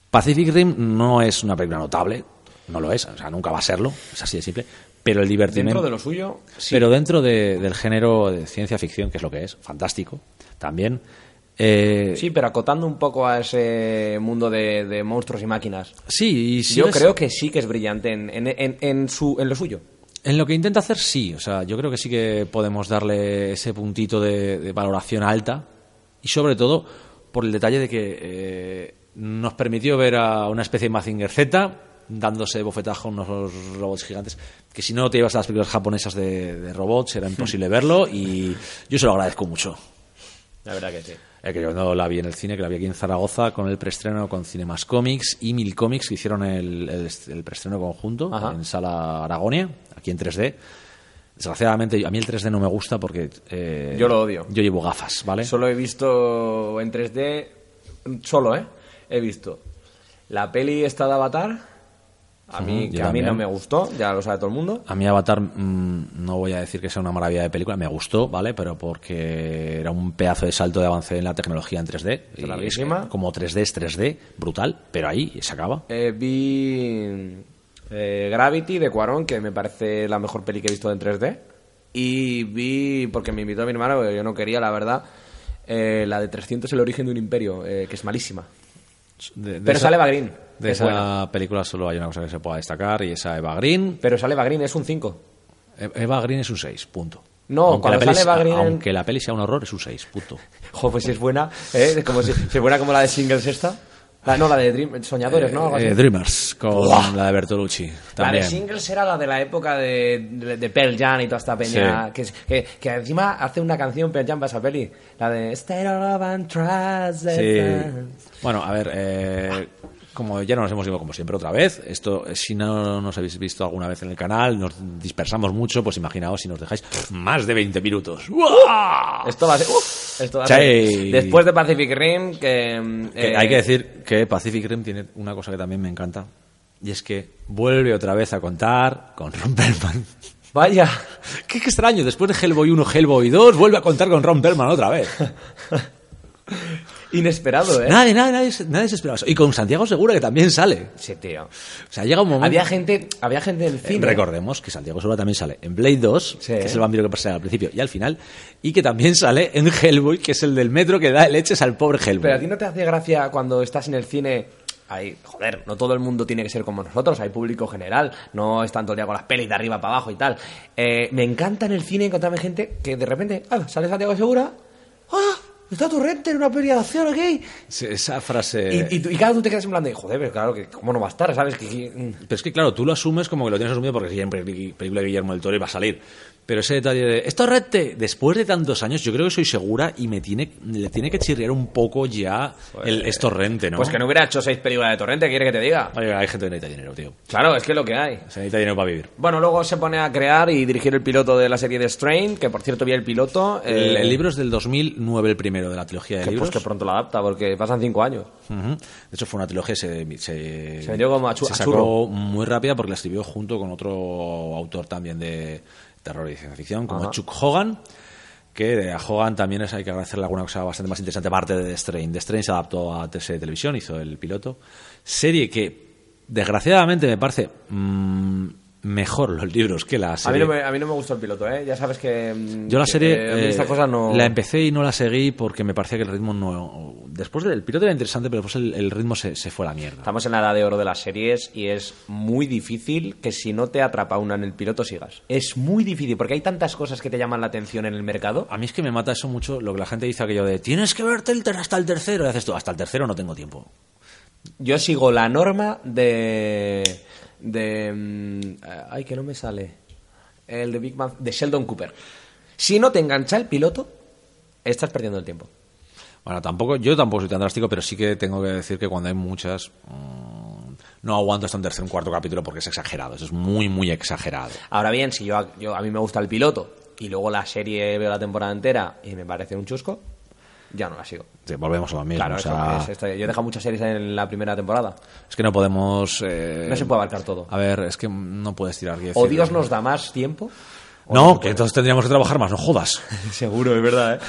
Pacific Rim no es una película notable, no lo es, o sea, nunca va a serlo, es así de simple, pero el divertimento...
Dentro de lo suyo, sí.
Pero dentro de- del género de ciencia ficción, que es lo que es, fantástico, también. eh,
Sí, pero acotando un poco a ese mundo de, de monstruos y máquinas.
sí, y si
Yo creo que sí que es brillante en, en, en, en su, en lo suyo.
En lo que intenta hacer, sí. O sea, yo creo que sí que podemos darle ese puntito de, de valoración alta. Y sobre todo por el detalle de que eh, nos permitió ver a una especie de Mazinger Z dándose bofetajo a unos robots gigantes. Que si no te ibas a las películas japonesas de, de robots era imposible verlo. Y yo se lo agradezco mucho.
La verdad que sí.
Eh, que yo no la vi en el cine, que la vi aquí en Zaragoza con el preestreno con Cinemas Comics y Mil Comics que hicieron el, el, el preestreno conjunto
Ajá.
en Sala Aragonia, aquí en 3D. Desgraciadamente, a mí el 3D no me gusta porque... eh,
Yo lo odio.
Yo llevo gafas, ¿vale?
Solo he visto en 3D, solo, ¿eh? He visto la peli esta de Avatar, a mí, que a mí no me gustó, ya lo sabe todo el mundo.
A mí Avatar mm, no voy a decir que sea una maravilla de película, me gustó, ¿vale? Pero porque era un pedazo de salto de avance en la tecnología en 3D. Y es
larguísima.
como 3D es 3D, brutal, pero ahí se acaba.
Eh, vi eh, Gravity de Cuarón, que me parece la mejor peli que he visto en 3D. Y vi, porque me invitó mi hermano, porque yo no quería, la verdad, eh, la de 300, El origen de un imperio, que es malísima.
De- de
Pero
esa-
sale que
De
es
esa
buena.
película solo hay una cosa que se pueda destacar y esa Eva Green.
Pero sale Eva Green, es un 5.
E- Eva Green es un 6, punto.
No, cuando
la
sale Eva Green en-
aunque la peli sea un horror, es un 6, punto.
Jo, pues si es buena, ¿eh? Como si, si es buena como la de Singles esta. No, la de Dream- Soñadores, ¿no? Algo así.
Eh, Dreamers, con la de Bertolucci.
La de Singles era la de la época de, de, de Pearl Jam y toda esta peña.
Sí.
Que, que, que encima hace una canción Pearl Jam para esa peli. La de State of Love and Trust.
Sí. Bueno, a ver, eh, como ya nos hemos ido como siempre otra vez, esto, eh, si no nos habéis visto alguna vez en el canal, nos dispersamos mucho, pues imaginaos si nos dejáis más de 20 minutos. ¡Guau!
Esto va a ser. uf, esto va a ser. Después de Pacific Rim, que. mm,
Que
eh,
hay que decir que Pacific Rim tiene una cosa que también me encanta, y es que vuelve otra vez a contar con Ron Perlman.
Vaya.
Qué, qué extraño, después de Hellboy 1, Hellboy 2, vuelve a contar con Ron Perlman otra vez.
Inesperado, ¿eh?
Nadie, nadie, nadie, nadie se esperaba eso. Y con Santiago Segura, que también sale.
Sí, tío.
O sea, llega un momento...
Había gente, había gente en el
Eh,
cine.
Recordemos que Santiago Segura también sale en Blade 2,
Sí.
que es el vampiro que persigue al principio y al final, y que también sale en Hellboy, que es el del metro que da leches al pobre Hellboy.
Pero a ti no te hace gracia cuando estás en el cine. Hay, joder, no todo el mundo tiene que ser como nosotros, hay público general, no es tanto el día con las pelis de arriba para abajo y tal. Eh, me encanta en el cine encontrarme gente que de repente, ah, sale Santiago Segura, ah, está Torrente en una peli de acción aquí.
Sí, Esa frase...
Y, y, y claro, tú te quedas en plan de, joder, pero claro, que cómo no va a estar, ¿sabes? Que, que-.
Pero es que, claro, tú lo asumes como que lo tienes asumido porque siempre película de Guillermo del Toro y va a salir. Pero ese detalle de, esto rete, después de tantos años, yo creo que soy segura y me tiene, le tiene que chirriar un poco ya el, es torrente, ¿no?
Pues que no hubiera hecho seis películas de Torrente, ¿qué quiere que te diga?
Hay, hay gente que necesita dinero, tío.
Claro, es que es lo que hay.
Se necesita dinero para vivir.
Bueno, luego se pone a crear y dirigir el piloto de la serie de Strain, que por cierto vi el piloto.
El,
eh,
el libro es del 2009, el primero de la trilogía de
que,
libros.
pues que pronto lo adapta, porque pasan cinco años.
Ujú. De hecho, fue una trilogía se, se,
Se como a
se sacó muy rápida porque la escribió junto con otro autor también de terror y ciencia ficción, como
Ajá.
Chuck Hogan. Que a Hogan también es, hay que agradecerle alguna cosa bastante más interesante, aparte de The Strain. The Strain se adaptó a de televisión, hizo el piloto. Serie que, desgraciadamente, me parece mm, mejor los libros que la
A
serie.
mí, no me, a mí no me gustó el piloto, ¿eh? Ya sabes que... mm,
Yo la serie
eh, a mí
eh,
esta cosa no...
la empecé y no la seguí porque me parecía que el ritmo no... Después del piloto era interesante, pero después el, el ritmo se, se fue a la mierda.
Estamos en la edad de oro de las series y es muy difícil que si no te atrapa una en el piloto sigas. Es muy difícil porque hay tantas cosas que te llaman la atención en el mercado.
A mí es que me mata eso mucho lo que la gente dice aquello de tienes que verte el ter- hasta el tercero y haces tú, hasta el tercero no tengo tiempo.
Yo sigo la norma de... de mm, ay, que no me sale. El de Big Bang... De Sheldon Cooper. Si no te engancha el piloto, estás perdiendo el tiempo.
Bueno, tampoco, yo tampoco soy tan drástico, pero sí que tengo que decir que cuando hay muchas, mm, no aguanto hasta un tercer un cuarto capítulo porque es exagerado, eso es muy, muy exagerado.
Ahora bien, si yo, yo a mí me gusta el piloto y luego la serie veo la temporada entera y me parece un chusco, ya no la sigo.
Sí, volvemos a lo mismo.
Claro,
o
eso
sea,
es esto. yo he dejado muchas series en la primera temporada.
es que no podemos... eh,
No se puede abarcar todo.
A ver, es que no puedes tirar. quiero
O
decir,
Dios nos da más tiempo. ¿O
No, que entonces tendríamos que trabajar más, no jodas.
Seguro, es verdad, ¿eh?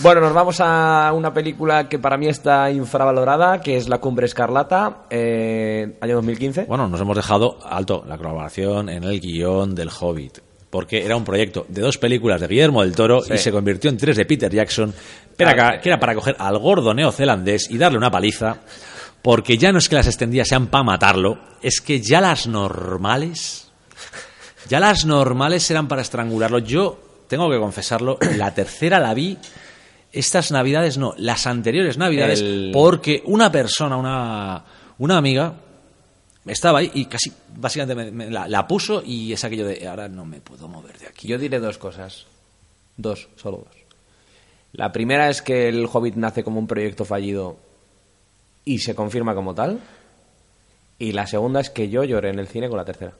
Bueno, nos vamos a una película que para mí está infravalorada, que es La Cumbre Escarlata, eh, año 2015.
Bueno, nos hemos dejado alto la colaboración en el guion del Hobbit. Porque era un proyecto de dos películas de Guillermo del Toro
Sí.
y se convirtió en tres de Peter Jackson. Pero
Ah,
acá, que era para coger al gordo neozelandés y darle una paliza. Porque ya no es que las extendidas sean para matarlo, es que ya las normales. Ya las normales eran para estrangularlo. Yo tengo que confesarlo, la tercera la vi. Estas navidades no, las anteriores navidades,
El-
porque una persona, una, una amiga, estaba ahí y casi básicamente me- me la, la puso y es aquello de ahora no me puedo mover de aquí.
Yo diré dos cosas. Dos, solo dos. La primera es que el Hobbit nace como un proyecto fallido y se confirma como tal. Y la segunda es que yo lloré en el cine con la tercera.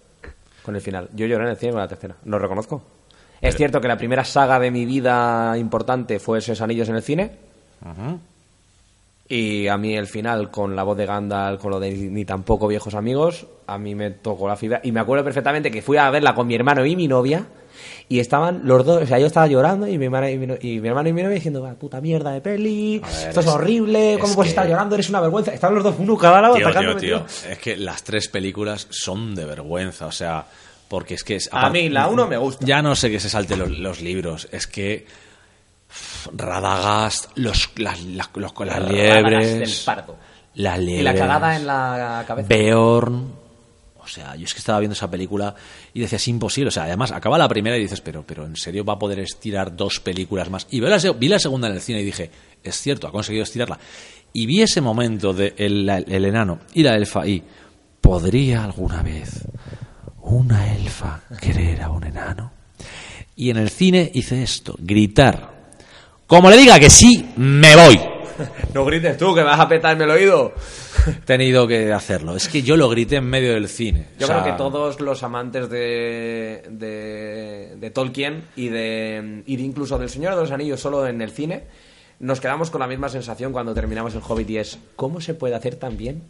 Con el final. Yo lloré en el cine con la tercera. Lo reconozco. Es cierto que la primera saga de mi vida importante fue Esos Anillos en el cine. Y a mí el final, con la voz de Gandalf, con lo de ni tampoco viejos amigos, a mí me tocó la fibra. Y me acuerdo perfectamente que fui a verla con mi hermano y mi novia. Y estaban los dos, o sea, yo estaba llorando y mi, hermana y mi, no- y mi hermano y mi novia diciendo, "Va, puta mierda de peli,
ver,
esto es,
es-
horrible, ¿cómo
es
puedes
que-
estar llorando? Eres una vergüenza. Estaban los dos uno cada lado
Tío, tío, tío,
tío.
es que las tres películas son de vergüenza, o sea, porque es que es...
A mí la uno me gusta.
Ya no sé que se salte los, los libros, es que pff, Radagast, los, las, las, los- las
Radagast
liebres...
del pardo.
Las liebres...
Y la en la cabeza.
Beorn. O sea, yo es que estaba viendo esa película y decía, es imposible. O sea, además acaba la primera y dices, pero, pero ¿en serio va a poder estirar dos películas más? Y veo la vi la segunda en el cine y dije, es cierto, ha conseguido estirarla. Y vi ese momento de el, el enano y la elfa y, ¿podría alguna vez una elfa querer a un enano? Y en el cine hice esto, gritar. Como le diga que sí, me voy.
No grites tú, que vas a petarme el oído.
tenido que hacerlo. Es que yo lo grité en medio del cine.
Yo
O sea,
creo que todos los amantes de, de, de Tolkien y de, y de incluso del Señor de los Anillos solo en el cine, nos quedamos con la misma sensación cuando terminamos el Hobbit y es ¿cómo se puede hacer tan bien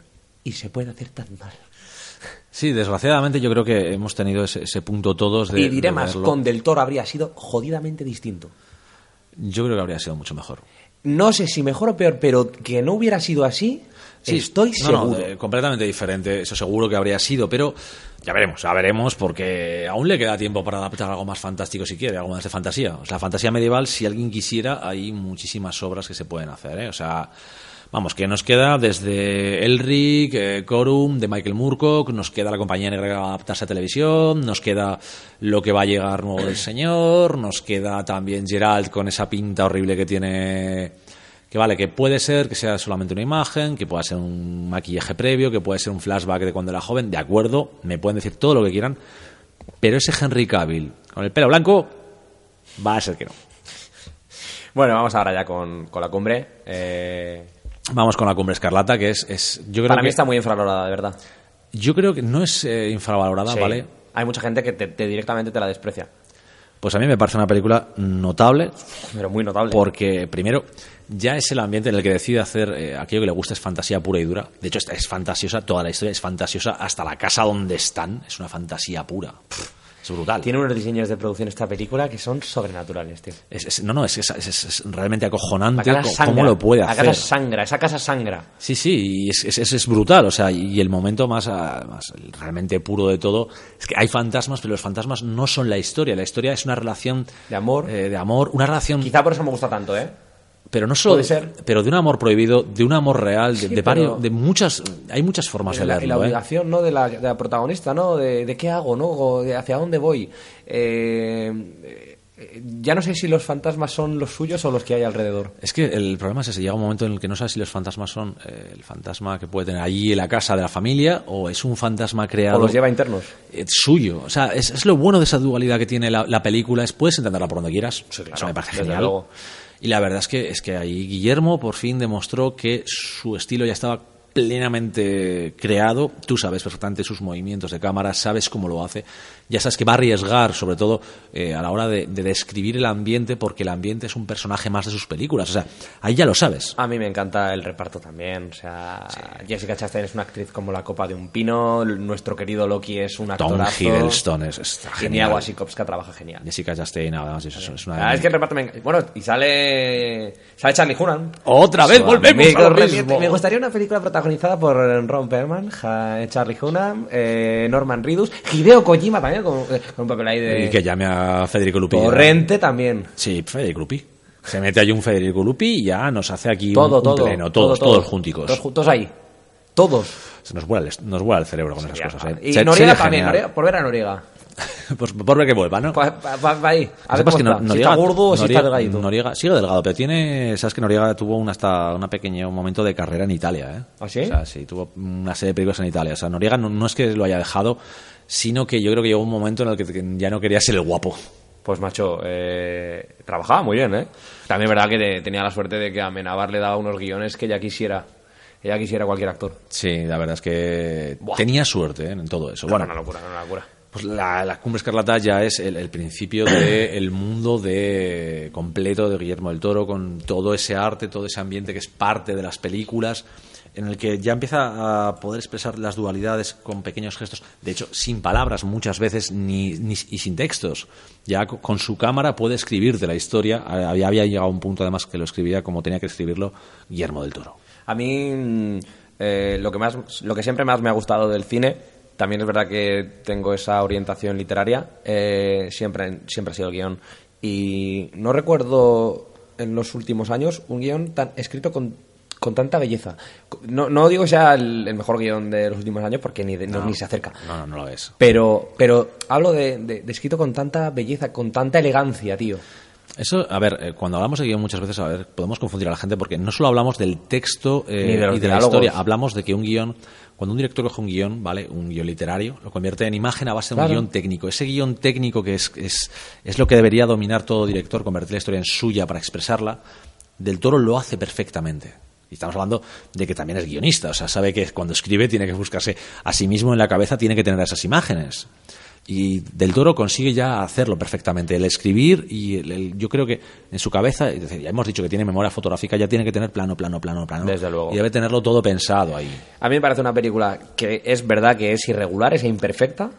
y se puede hacer tan mal?
Sí, desgraciadamente yo creo que hemos tenido ese, ese punto todos de.
y diré
de
más, con Del Toro habría sido jodidamente distinto.
Yo creo que habría sido mucho mejor.
No sé si mejor o peor, pero que no hubiera sido así,
Sí,
estoy
no, no,
seguro.
eh, completamente diferente, eso seguro que habría sido, pero ya veremos, ya veremos, porque aún le queda tiempo para adaptar algo más fantástico si quiere, algo más de fantasía. O sea, fantasía medieval, si alguien quisiera, hay muchísimas obras que se pueden hacer, ¿eh? O sea, vamos, que nos queda desde Elric, eh, Corum, de Michael Moorcock, nos queda la compañía negra que va a adaptarse a televisión, nos queda lo que va a llegar nuevo del señor, nos queda también Gerald con esa pinta horrible que tiene que vale, que puede ser que sea solamente una imagen, que pueda ser un maquillaje previo, que puede ser un flashback de cuando era joven, de acuerdo, me pueden decir todo lo que quieran, pero ese Henry Cavill con el pelo blanco va a ser que no.
Bueno, vamos ahora ya con, con la cumbre. Eh,
Vamos con la cumbre escarlata, que es, es yo creo
para
que
mí está muy infravalorada, de verdad.
yo creo que no es eh, infravalorada,
Sí.
¿vale?
Hay mucha gente que te- te directamente te la desprecia.
Pues a mí me parece una película notable,
Pero muy notable.
porque primero ya es el ambiente en el que decide hacer eh, aquello que le gusta es fantasía pura y dura de hecho es, es fantasiosa toda la historia es fantasiosa hasta la casa donde están es una fantasía pura Pff, es brutal
Tiene unos diseños de producción esta película que son sobrenaturales, tío.
Es- es- no no es, realmente acojonante
La casa
co-
sangra.
cómo lo puede
La
hacer
casa sangra, esa casa sangra.
sí sí y es, es, es- es brutal o sea y el momento más, ah, más realmente puro de todo es que hay fantasmas pero los fantasmas no son la historia la historia es una relación
De amor.
eh, de amor una relación
Quizá por eso me gusta tanto, ¿eh?
Pero no solo
Puede ser.
pero de un amor prohibido de un amor real de,
Sí,
de varios de muchas hay muchas formas de
la, y la
¿eh?
obligación ¿no? de, la, de la protagonista, ¿no? De, de qué hago, ¿no? O de hacia dónde voy. Eh, ya no sé si los fantasmas son los suyos o los que hay alrededor.
Es que el problema es ese, llega un momento en el que no sabes si los fantasmas son eh, el fantasma que puede tener allí en la casa de la familia o es un fantasma creado
O los lleva internos.
eh, suyo. O sea, es, es lo bueno de esa dualidad que tiene la, la película, es puedes entenderla por donde quieras. Eso me parece genial.
luego.
Y la verdad es que es que ahí Guillermo por fin demostró que su estilo ya estaba plenamente creado, tú sabes perfectamente sus movimientos de cámara, sabes cómo lo hace, ya sabes que va a arriesgar, sobre todo eh, a la hora de, de describir el ambiente, porque el ambiente es un personaje más de sus películas, o sea, ahí ya lo sabes.
A mí me encanta el reparto también. O sea, Jessica Chastain es una actriz como la copa de un pino. Nuestro querido Loki es un
Tom
actorazo.
Hiddleston es, está genial.
Wasikowska trabaja genial.
Jessica Chastain, además, es, es una...
Ah, es que el reparto me encanta. Bueno, y sale. Sale Charlie Hunnam.
Otra vez volvemos a lo.
Me gustaría una película protagonizada por Ron Perlman, Ja- Charlie Hunnam, eh, Norman Reedus, Hideo Kojima también, con, eh, con un papel ahí de.
Y que llame a Federico Lupi.
Torrente también.
Sí, Federico Lupi. Se mete ahí un Federico Lupi y ya nos hace aquí un-
Todo,
un,
todo.
pleno,
todo,
todos,
todo.
todos junticos.
Todos juntos ahí. Todos.
Se nos vuela, el, nos vuela el cerebro con esas cosas. ¿eh?
Y
Se-
Noriega también. Noriega, por ver a Noriega.
Pues por ver que vuelva, ¿no?
Pa, pa- pa- pa ahí. A ver
que no-
si está
Noriega-
gordo o si
Noriega-
está delgadito.
Noriega sigue delgado, pero tiene, sabes que Noriega tuvo un hasta una pequeña un momento de carrera en Italia, ¿eh?
¿Ah, sí?
O sea, sí, tuvo una serie de películas en Italia. O sea, Noriega no, no es que lo haya dejado, sino que yo creo que llegó un momento en el que ya no quería ser el guapo.
Pues macho, eh, trabajaba muy bien, ¿eh? También es verdad que te- tenía la suerte de que a Menabar le daba unos guiones que ya quisiera, que ya quisiera cualquier actor.
Sí, la verdad es que
Buah.
tenía suerte ¿eh? en todo eso.
Bueno,
Bueno,
una locura, una locura.
Pues la, la Cumbre Escarlata ya es el, el principio del mundo de completo de Guillermo del Toro, con todo ese arte, todo ese ambiente que es parte de las películas, en el que ya empieza a poder expresar las dualidades con pequeños gestos, de hecho, sin palabras muchas veces ni, ni- y sin textos. Ya co- con su cámara puede escribirte la historia. Había, había llegado a un punto además que lo escribía como tenía que escribirlo Guillermo del Toro.
A mí mm, eh, lo que más, lo que siempre más me ha gustado del cine, también es verdad que tengo esa orientación literaria, eh, siempre, siempre ha sido el guion. Y no recuerdo en los últimos años un guion tan escrito con, con tanta belleza. No, no digo que sea el, el mejor guion de los últimos años porque ni, de- no- ni se acerca.
No, no, no lo es.
Pero, pero hablo de, de- de escrito con tanta belleza, con tanta elegancia, tío.
Eso, a ver, eh, cuando hablamos de guion muchas veces, a ver, podemos confundir a la gente porque no solo hablamos del texto eh,
de
y de la historia, hablamos de que un guion, cuando un director coge un guion, ¿vale? Un guion literario, lo convierte en imagen a base de
Claro.
un guion técnico. Ese guion técnico que es, es, es lo que debería dominar todo director, convertir la historia en suya para expresarla, Del Toro lo hace perfectamente. Y estamos hablando de que también es guionista, o sea, sabe que cuando escribe tiene que buscarse a sí mismo en la cabeza, tiene que tener esas imágenes. Y Del Toro consigue ya hacerlo perfectamente. El escribir y el- el- yo creo que en su cabeza, es decir, ya hemos dicho que tiene memoria fotográfica, ya tiene que tener plano, plano, plano, plano.
Desde luego.
Y debe tenerlo todo pensado ahí.
A mí me parece una película que es verdad que es irregular, es imperfecta,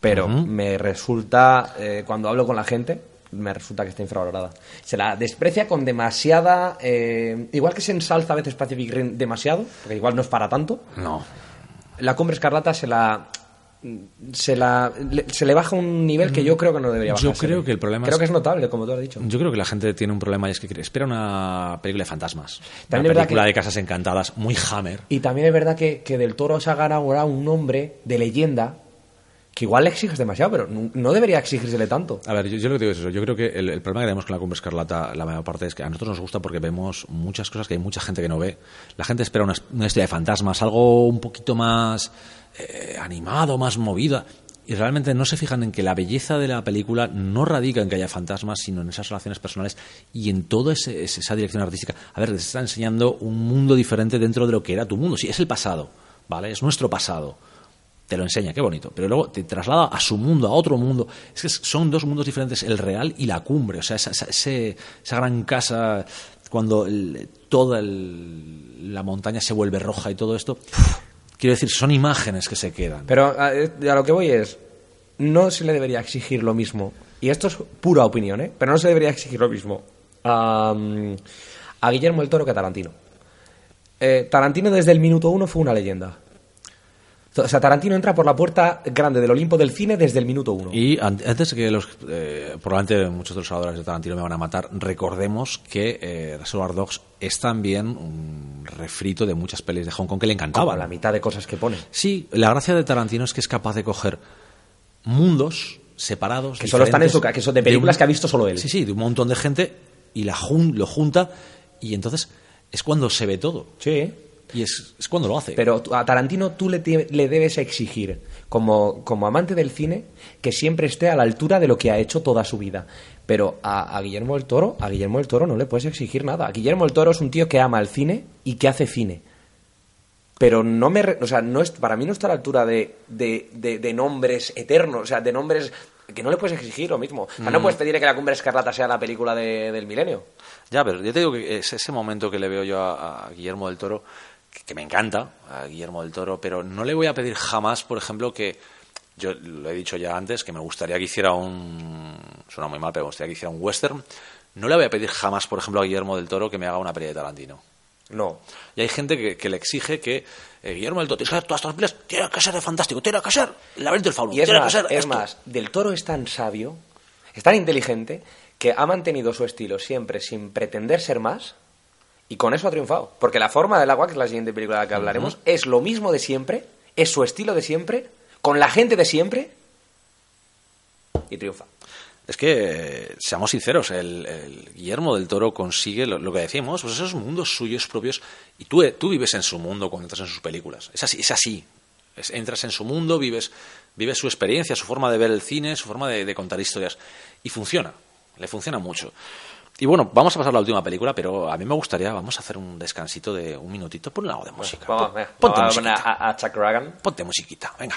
pero me resulta, eh, cuando hablo con la gente, me resulta que está infravalorada. Se la desprecia con demasiada... eh, igual que se ensalza a veces Pacific Rim demasiado, porque igual no es para tanto,
No.
la Cumbre Escarlata se la... Se, la, le, se le baja un nivel que yo creo que no debería
Yo
bajarse.
creo que el problema
Creo
es-
que es notable, como tú has dicho.
Yo creo que la gente tiene un problema y es que espera una película de fantasmas.
También
una película
que-
de casas encantadas, muy Hammer.
Y también es verdad que, que Del Toro se ha ganado ahora un nombre de leyenda que igual le exiges demasiado, pero no, no debería exigírsele tanto.
A ver, yo, yo lo que digo es eso. Yo creo que el, el problema que tenemos con la Cumbre Escarlata, la mayor parte, es que a nosotros nos gusta porque vemos muchas cosas que hay mucha gente que no ve. La gente espera una, una historia de fantasmas, algo un poquito más eh, animado, más movida. Y realmente no se fijan en que la belleza de la película no radica en que haya fantasmas, sino en esas relaciones personales y en toda esa dirección artística. A ver, te está enseñando un mundo diferente dentro de lo que era tu mundo. Sí, es el pasado, ¿vale? Es nuestro pasado te lo enseña, qué bonito, pero luego te traslada a su mundo, a otro mundo. Es que son dos mundos diferentes, el real y la cumbre, o sea, esa, gran casa, cuando toda la montaña se vuelve roja y todo esto, quiero decir, son imágenes que se quedan.
Pero a, eh, a lo que voy es, no se le debería exigir lo mismo, y esto es pura opinión, ¿eh? pero no se debería exigir lo mismo a, mm, Guillermo el Toro que a Tarantino. Eh, Tarantino desde el minuto uno fue una leyenda. O sea, Tarantino entra por la puerta grande del Olimpo del cine desde el minuto uno.
Y an- antes que los, eh, probablemente muchos de los adoradores de Tarantino me van a matar, recordemos que eh, Reservoir Dogs es también un refrito de muchas pelis de Hong Kong que le
Como
encantaban.
la mitad de cosas que pone.
Sí, la gracia de Tarantino es que es capaz de coger mundos separados.
Que solo están en su
diferentes,
ca- que son de películas que ha visto solo él.
Sí, sí, de un montón de gente y la jun- lo junta y entonces es cuando se ve todo.
Sí.
Y es, es cuando lo hace.
Pero a Tarantino tú le, le debes exigir, como, como amante del cine, que siempre esté a la altura de lo que ha hecho toda su vida. Pero a, a Guillermo del Toro, a Guillermo del Toro no le puedes exigir nada. A Guillermo del Toro es un tío que ama el cine y que hace cine. pero no me o sea no es para mí no está a la altura de, de, de- de nombres eternos o sea de nombres que no le puedes exigir lo mismo o sea, no puedes pedir que la cumbre escarlata sea la película de- del milenio
Ya, pero yo te digo que es ese momento que le veo yo a, a Guillermo del Toro, que, me encanta, a Guillermo del Toro, pero no le voy a pedir jamás, por ejemplo, que. Yo lo he dicho ya antes, que me gustaría que hiciera un. Suena muy mal, pero me gustaría que hiciera un western. No le voy a pedir jamás, por ejemplo, a Guillermo del Toro que me haga una peli de Tarantino.
no
Y hay gente que, que le exige que eh, Guillermo del Toro, tienes que hacer todas estas pelis, tiene que ser de fantástico, tiene que ser el laberinto del fauno,
y es
tiene
más
que ser
es
esto.
más del toro es tan sabio es tan inteligente que ha mantenido su estilo siempre sin pretender ser más y con eso ha triunfado porque la forma del agua que es la siguiente película de la que hablaremos es lo mismo de siempre es su estilo de siempre con la gente de siempre y triunfa
Es que, seamos sinceros, el, el Guillermo del Toro consigue lo, lo que decíamos, pues esos mundos suyos propios, y tú, tú vives en su mundo cuando entras en sus películas. Es así, es así. Es- entras en su mundo, vives, vives su experiencia, su forma de ver el cine, su forma de, de contar historias. Y funciona, le funciona mucho. Y bueno, vamos a pasar a la última película, pero a mí me gustaría, vamos a hacer un descansito de un minutito, pon algo de música.
Vamos,
ponte
vamos a poner a, a Chuck Ragan.
Ponte musiquita, venga.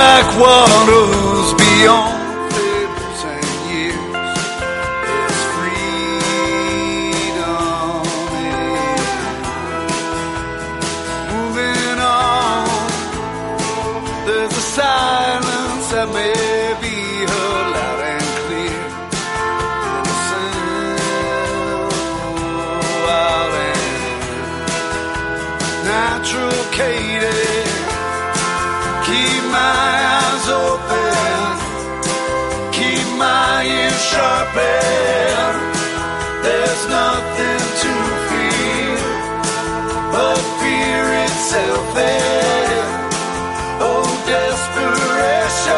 Backwaters beyond There's nothing to fear but fear itself. Oh, desperation,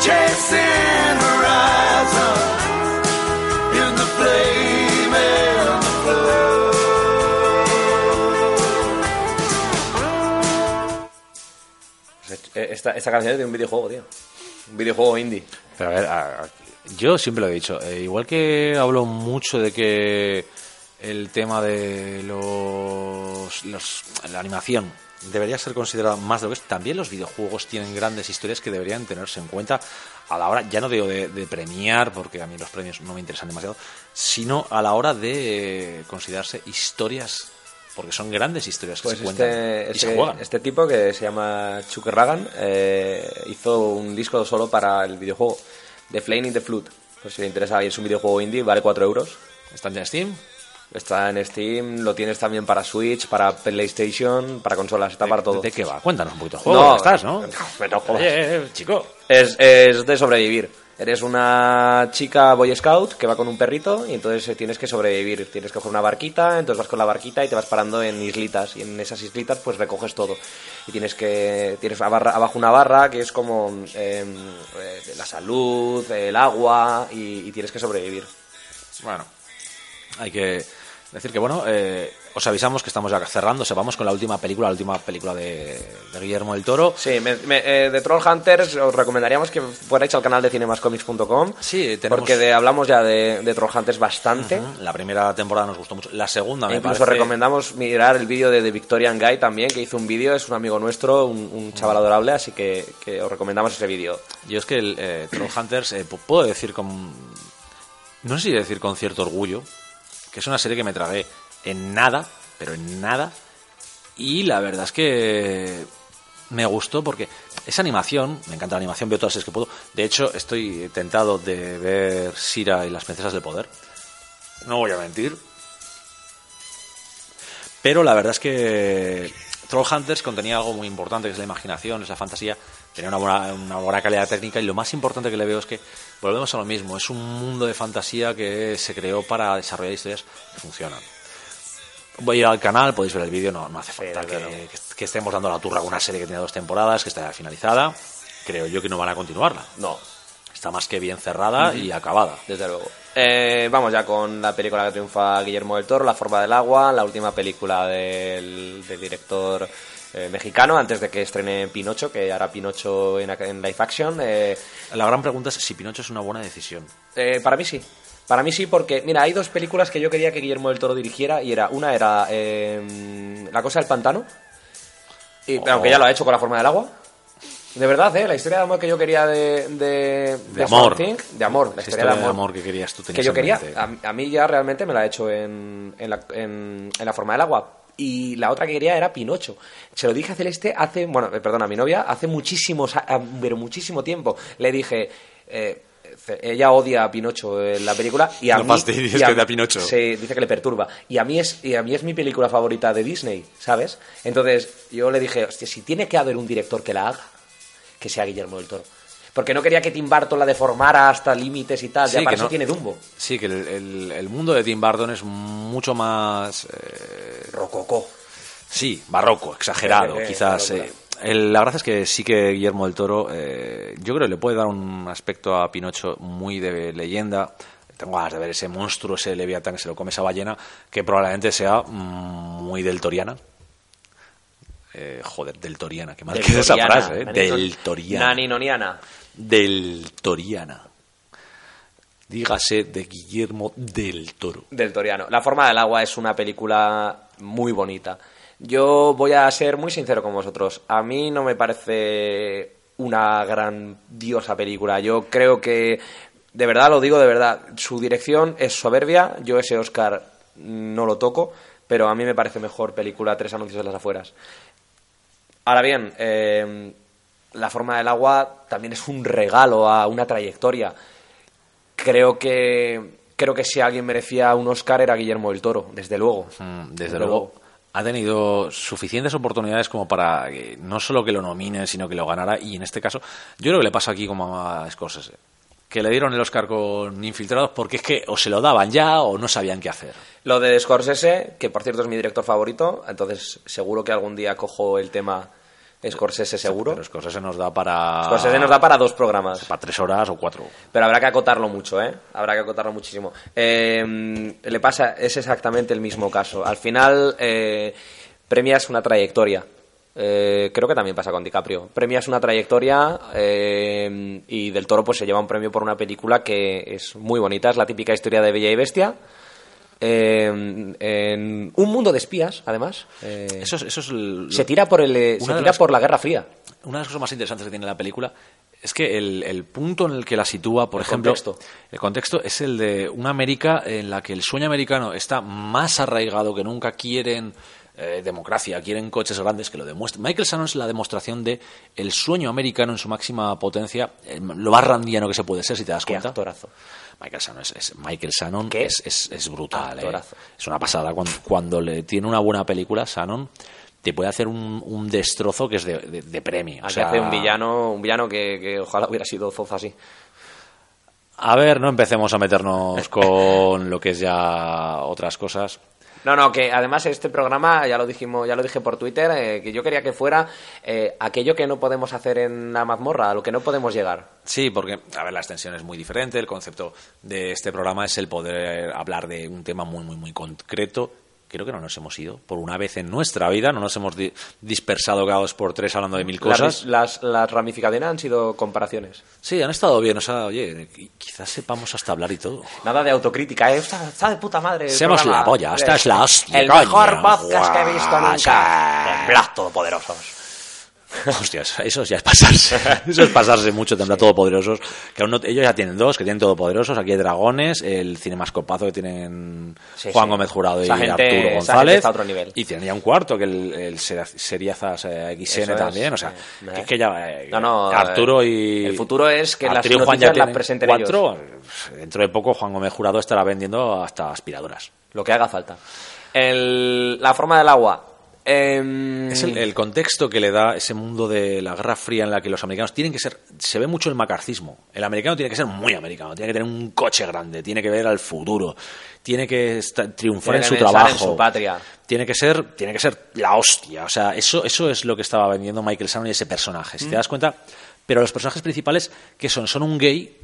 chasing horizon in the flame
Esta, esta canción es de un videojuego, tío. Un videojuego indie.
Pero a ver, a- yo siempre lo he dicho, eh, igual que hablo mucho de que el tema de los, la animación debería ser considerada más de lo que es, también los videojuegos tienen grandes historias que deberían tenerse en cuenta a la hora, ya no digo de, de premiar, porque a mí los premios no me interesan demasiado, sino a la hora de considerarse historias, porque son grandes historias que
Pues
se cuentan
este,
y se
este,
juegan.
este tipo que se llama Chuck Ragan eh, hizo un disco solo para el videojuego The Flame in the Flood. Pues si le interesa, es un videojuego indie, vale 4 euros.
¿Está en Steam?
Está en Steam, lo tienes también para Switch, para PlayStation, para consolas, está para todo.
¿De qué va? Cuéntanos un poquito. Juego, estás, ¿no?
me no jodas.
Oye, eh, chico.
Es, es de sobrevivir. Eres una chica Boy Scout que va con un perrito y entonces eh, tienes que sobrevivir. Tienes que coger una barquita, entonces vas con la barquita y te vas parando en islitas. Y en esas islitas pues recoges todo. Y tienes que... Tienes abajo una barra que es como eh, eh, la salud, el agua y, y tienes que sobrevivir.
Bueno, hay que decir que, bueno, eh, os avisamos que estamos ya cerrando. O sea, vamos con la última película, la última película de, de Guillermo del Toro.
Sí, me- me- eh, de Troll Hunters os recomendaríamos que fuerais al canal de cinemascomics.com
Sí, tenemos-
porque de- hablamos ya de, de Troll Hunters bastante.
La primera temporada nos gustó mucho. La segunda me
E incluso
parece...
recomendamos mirar el vídeo de The Victorian Guy también, que hizo un vídeo, es un amigo nuestro, un, un chaval adorable, así que, que os recomendamos ese vídeo.
Yo es que el eh, Trollhunters eh, pu- puedo decir con... No sé si decir con cierto orgullo, que es una serie que me tragué en nada, pero en nada. Y la verdad es que me gustó porque esa animación, me encanta la animación, veo todas las que puedo. De hecho, estoy tentado de ver Sira y las princesas del poder. No voy a mentir. Pero la verdad es que Trollhunters contenía algo muy importante, que es la imaginación, es la fantasía. Tenía una buena, una buena calidad técnica y lo más importante que le veo es que volvemos a lo mismo. Es un mundo de fantasía que se creó para desarrollar historias que funcionan. Voy a ir al canal, podéis ver el vídeo, no, no hace falta que,
luego.
que- que estemos dando la turra con una serie que tiene dos temporadas, que está finalizada. Creo yo que no van a continuarla.
No.
está más que bien cerrada y acabada.
Desde luego. Eh, vamos ya con la película que triunfa Guillermo del Toro, La forma del agua, la última película del, del director eh, mexicano, antes de que estrene Pinocho, que hará Pinocho en, en live action. Eh,
La gran pregunta es si Pinocho es una buena decisión.
eh, para mí sí. Para mí sí, porque, mira, hay dos películas que yo quería que Guillermo del Toro dirigiera, y era, una era eh, La cosa del pantano, y,
Oh.
aunque ya lo ha hecho con La forma del agua. De verdad, ¿eh? La historia de amor que yo quería de... De,
De amor.
De amor, la historia, de amor.
que querías tú tenías
que yo quería. A, a mí ya realmente me la ha hecho en, en, la, en, en la forma del agua. Y la otra que quería era Pinocho. Se lo dije a Celeste hace, bueno, eh, perdón, a mi novia, hace muchísimos, pero muchísimo tiempo. Le dije, eh, ella odia a Pinocho en la película y a
No
mí...
fastidies
y
que a Pinocho.
Sí, dice que le perturba. Y a mí es, y a mí es mi película favorita de Disney, ¿sabes? Entonces yo le dije, hostia, si tiene que haber un director que la haga, que sea Guillermo del Toro. Porque no quería que Tim Burton la deformara hasta límites y tal.
Sí,
ya para
que
eso
no-
tiene Dumbo.
Sí, que el, el- el mundo de Tim Burton es mucho más... eh,
Rococó.
Sí, barroco, exagerado,
Eh,
quizás. eh, el- la verdad es que sí que Guillermo del Toro, eh, yo creo que le puede dar un aspecto a Pinocho muy de leyenda. Tengo ganas de ver ese monstruo, ese leviatán que se lo come esa ballena, que probablemente sea mm, muy del Toriana. Eh, joder, del Toriana, que mal
Del
queda esa frase, ¿eh?
Nani-
Del Toriana.
Naninoniana.
Del Toriana. Dígase de Guillermo del Toro.
Del Toriano. La forma del agua es una película muy bonita. Yo voy a ser muy sincero con vosotros. A mí no me parece una grandiosa película. Yo creo que, de verdad lo digo de verdad, su dirección es soberbia. Yo ese Oscar no lo toco, pero a mí me parece mejor película Tres anuncios de las afueras. Ahora bien, eh, La forma del agua también es un regalo a una trayectoria. Creo que creo que si alguien merecía un Oscar era Guillermo del Toro, desde luego.
Mm, Desde luego, ha tenido suficientes oportunidades como para no solo que lo nominen, sino que lo ganara. Y en este caso, yo creo que le pasa aquí como a Scorsese. Que le dieron el Oscar con Infiltrados porque es que o se lo daban ya o no sabían qué hacer.
Lo de Scorsese, que por cierto es mi director favorito, entonces seguro que algún día cojo el tema Scorsese seguro.
Pero Scorsese nos da para...
Scorsese nos da para dos programas.
para tres horas o cuatro.
Pero habrá que acotarlo mucho, ¿eh? Habrá que acotarlo muchísimo. Eh, le pasa, es exactamente el mismo caso. Al final, eh, premias una trayectoria. Eh, creo que también pasa con DiCaprio. Premias una trayectoria eh, y Del Toro pues se lleva un premio por una película que es muy bonita. Es la típica historia de Bella y Bestia. Eh, en un mundo de espías, además. Eh,
Eso es, eso es el-
se tira por el, eh, se tira
las-
por la Guerra Fría.
Una de las cosas más interesantes que tiene la película es que el, el punto en el que la sitúa, por
El
ejemplo,
contexto.
el contexto es el de una América en la que el sueño americano está más arraigado que nunca. Quieren eh, democracia, quieren coches grandes que lo demuestren. Michael Shannon es la demostración de el sueño americano en su máxima potencia, eh, lo más randiano que se puede ser, si te das
Qué
cuenta.
actorazo.
Michael Shannon es, es- Michael Shannon es, es, es brutal, eh. es una pasada cuando, cuando le tiene una buena película Shannon te puede hacer un, un destrozo que es de, de- de premio. O
Aquí
sea,
hace un villano, un villano que, que ojalá hubiera sido Zoza así.
A ver, no empecemos a meternos con lo que es ya otras cosas.
No, no, que además este programa, ya lo dijimos, ya lo dije por Twitter, eh, que yo quería que fuera eh, aquello que no podemos hacer en la mazmorra, a lo que no podemos llegar.
Sí, porque, a ver, la extensión es muy diferente. El concepto de este programa es el poder hablar de un tema muy, muy, muy concreto. Creo que no nos hemos ido. Por una vez en nuestra vida, no nos hemos di- dispersado cada dos por tres hablando de mil cosas.
Las, las, las ramificaciones han sido comparaciones.
Sí, han estado bien. O sea, oye, qui- quizás sepamos hasta hablar y todo.
Nada de autocrítica, ¿eh? Está, está de puta madre.
Seamos
programa.
la polla, esta es la hostia,
El
coño.
mejor podcast que he visto nunca. Temblad todopoderosos.
Hostias, eso ya es pasarse. Eso es pasarse mucho, tendrá todopoderosos. Que aún no- ellos ya tienen dos, que tienen todopoderosos. Aquí hay dragones, el cinemascopazo que tienen
Sí,
Juan
sí.
Gómez Jurado y
gente-
Arturo González.
está a otro nivel.
Y tienen ya un cuarto, que el, el Ser- Seriazas eh, XN
es,
también. O sea,
eh,
que
eh.
es que ya. eh,
No, no,
Arturo
eh,
y.
el futuro es que las
Arturo Juan ya
las presenten
cuatro. Dentro de poco, Juan Gómez Jurado estará vendiendo hasta aspiradoras.
Lo que haga falta. El- la forma del agua. Em,
Es el, el contexto que le da ese mundo de la Guerra Fría en la que los americanos tienen que ser. Se ve mucho el macarcismo. El americano tiene que ser muy americano, tiene que tener un coche grande, tiene que ver al futuro, tiene que esta- triunfar
Tiene
en
que
su trabajo.
en su patria.
Tiene que ser, tiene que ser la hostia. O sea, eso, eso es lo que estaba vendiendo Michael Shannon y ese personaje.
Mm.
Si te das cuenta, pero los personajes principales, que son? Son un gay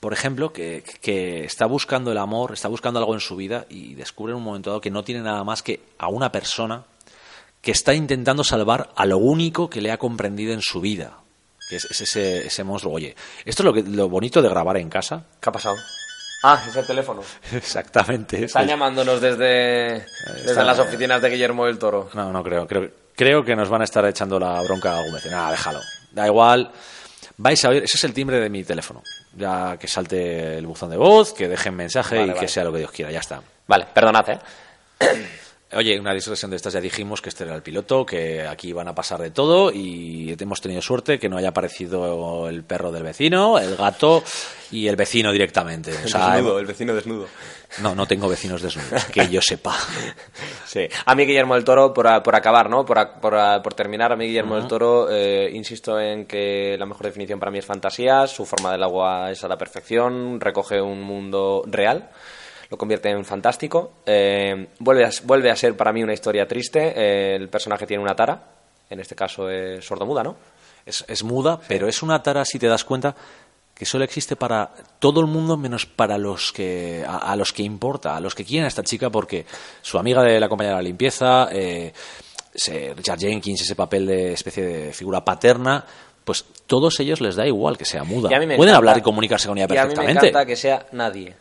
por ejemplo, que, que está buscando el amor, está buscando algo en su vida y descubre en un momento dado que no tiene nada más que a una persona que está intentando salvar a lo único que le ha comprendido en su vida, que es, es ese, ese monstruo. Oye, esto es lo, que, lo bonito de grabar en casa.
¿Qué ha pasado? Ah, es el teléfono.
Exactamente.
Están
Es-
llamándonos desde, desde
están-
las oficinas de Guillermo del Toro.
No, no creo, creo. Creo que nos van a estar echando la bronca algún vez. Nada, déjalo. Da igual. Vais a oír, ese es el timbre de mi teléfono. Ya que salte el buzón de voz, que dejen mensaje
Vale,
y que sea lo que Dios quiera, ya está.
Vale, perdonad, ¿eh?
Oye, una distorsión de estas ya dijimos que este era el piloto, que aquí van a pasar de todo y hemos tenido suerte que no haya aparecido el perro del vecino, el gato y el vecino directamente. O sea,
desnudo, el vecino desnudo.
no, no tengo vecinos desnudos, que yo sepa.
Sí. A mí Guillermo del Toro, por, por acabar, ¿no? Por, por, por terminar, a mí Guillermo del Toro, eh, insisto en que la mejor definición para mí es fantasía, su forma del agua es a la perfección, recoge un mundo real, lo convierte en fantástico, eh, vuelve, a, vuelve a ser para mí una historia triste, eh, el personaje tiene una tara, en este caso es sordomuda, ¿no?
Es, es muda, pero es una tara, si te das cuenta, que solo existe para todo el mundo menos para los que a, a los que importa, a los que quieren a esta chica porque su amiga de la compañía de la limpieza, eh, Richard Jenkins, ese papel de especie de figura paterna, pues todos ellos les da igual que sea muda. Pueden
encanta-
hablar y comunicarse con ella
Y a mí me
perfectamente.
encanta que sea nadie.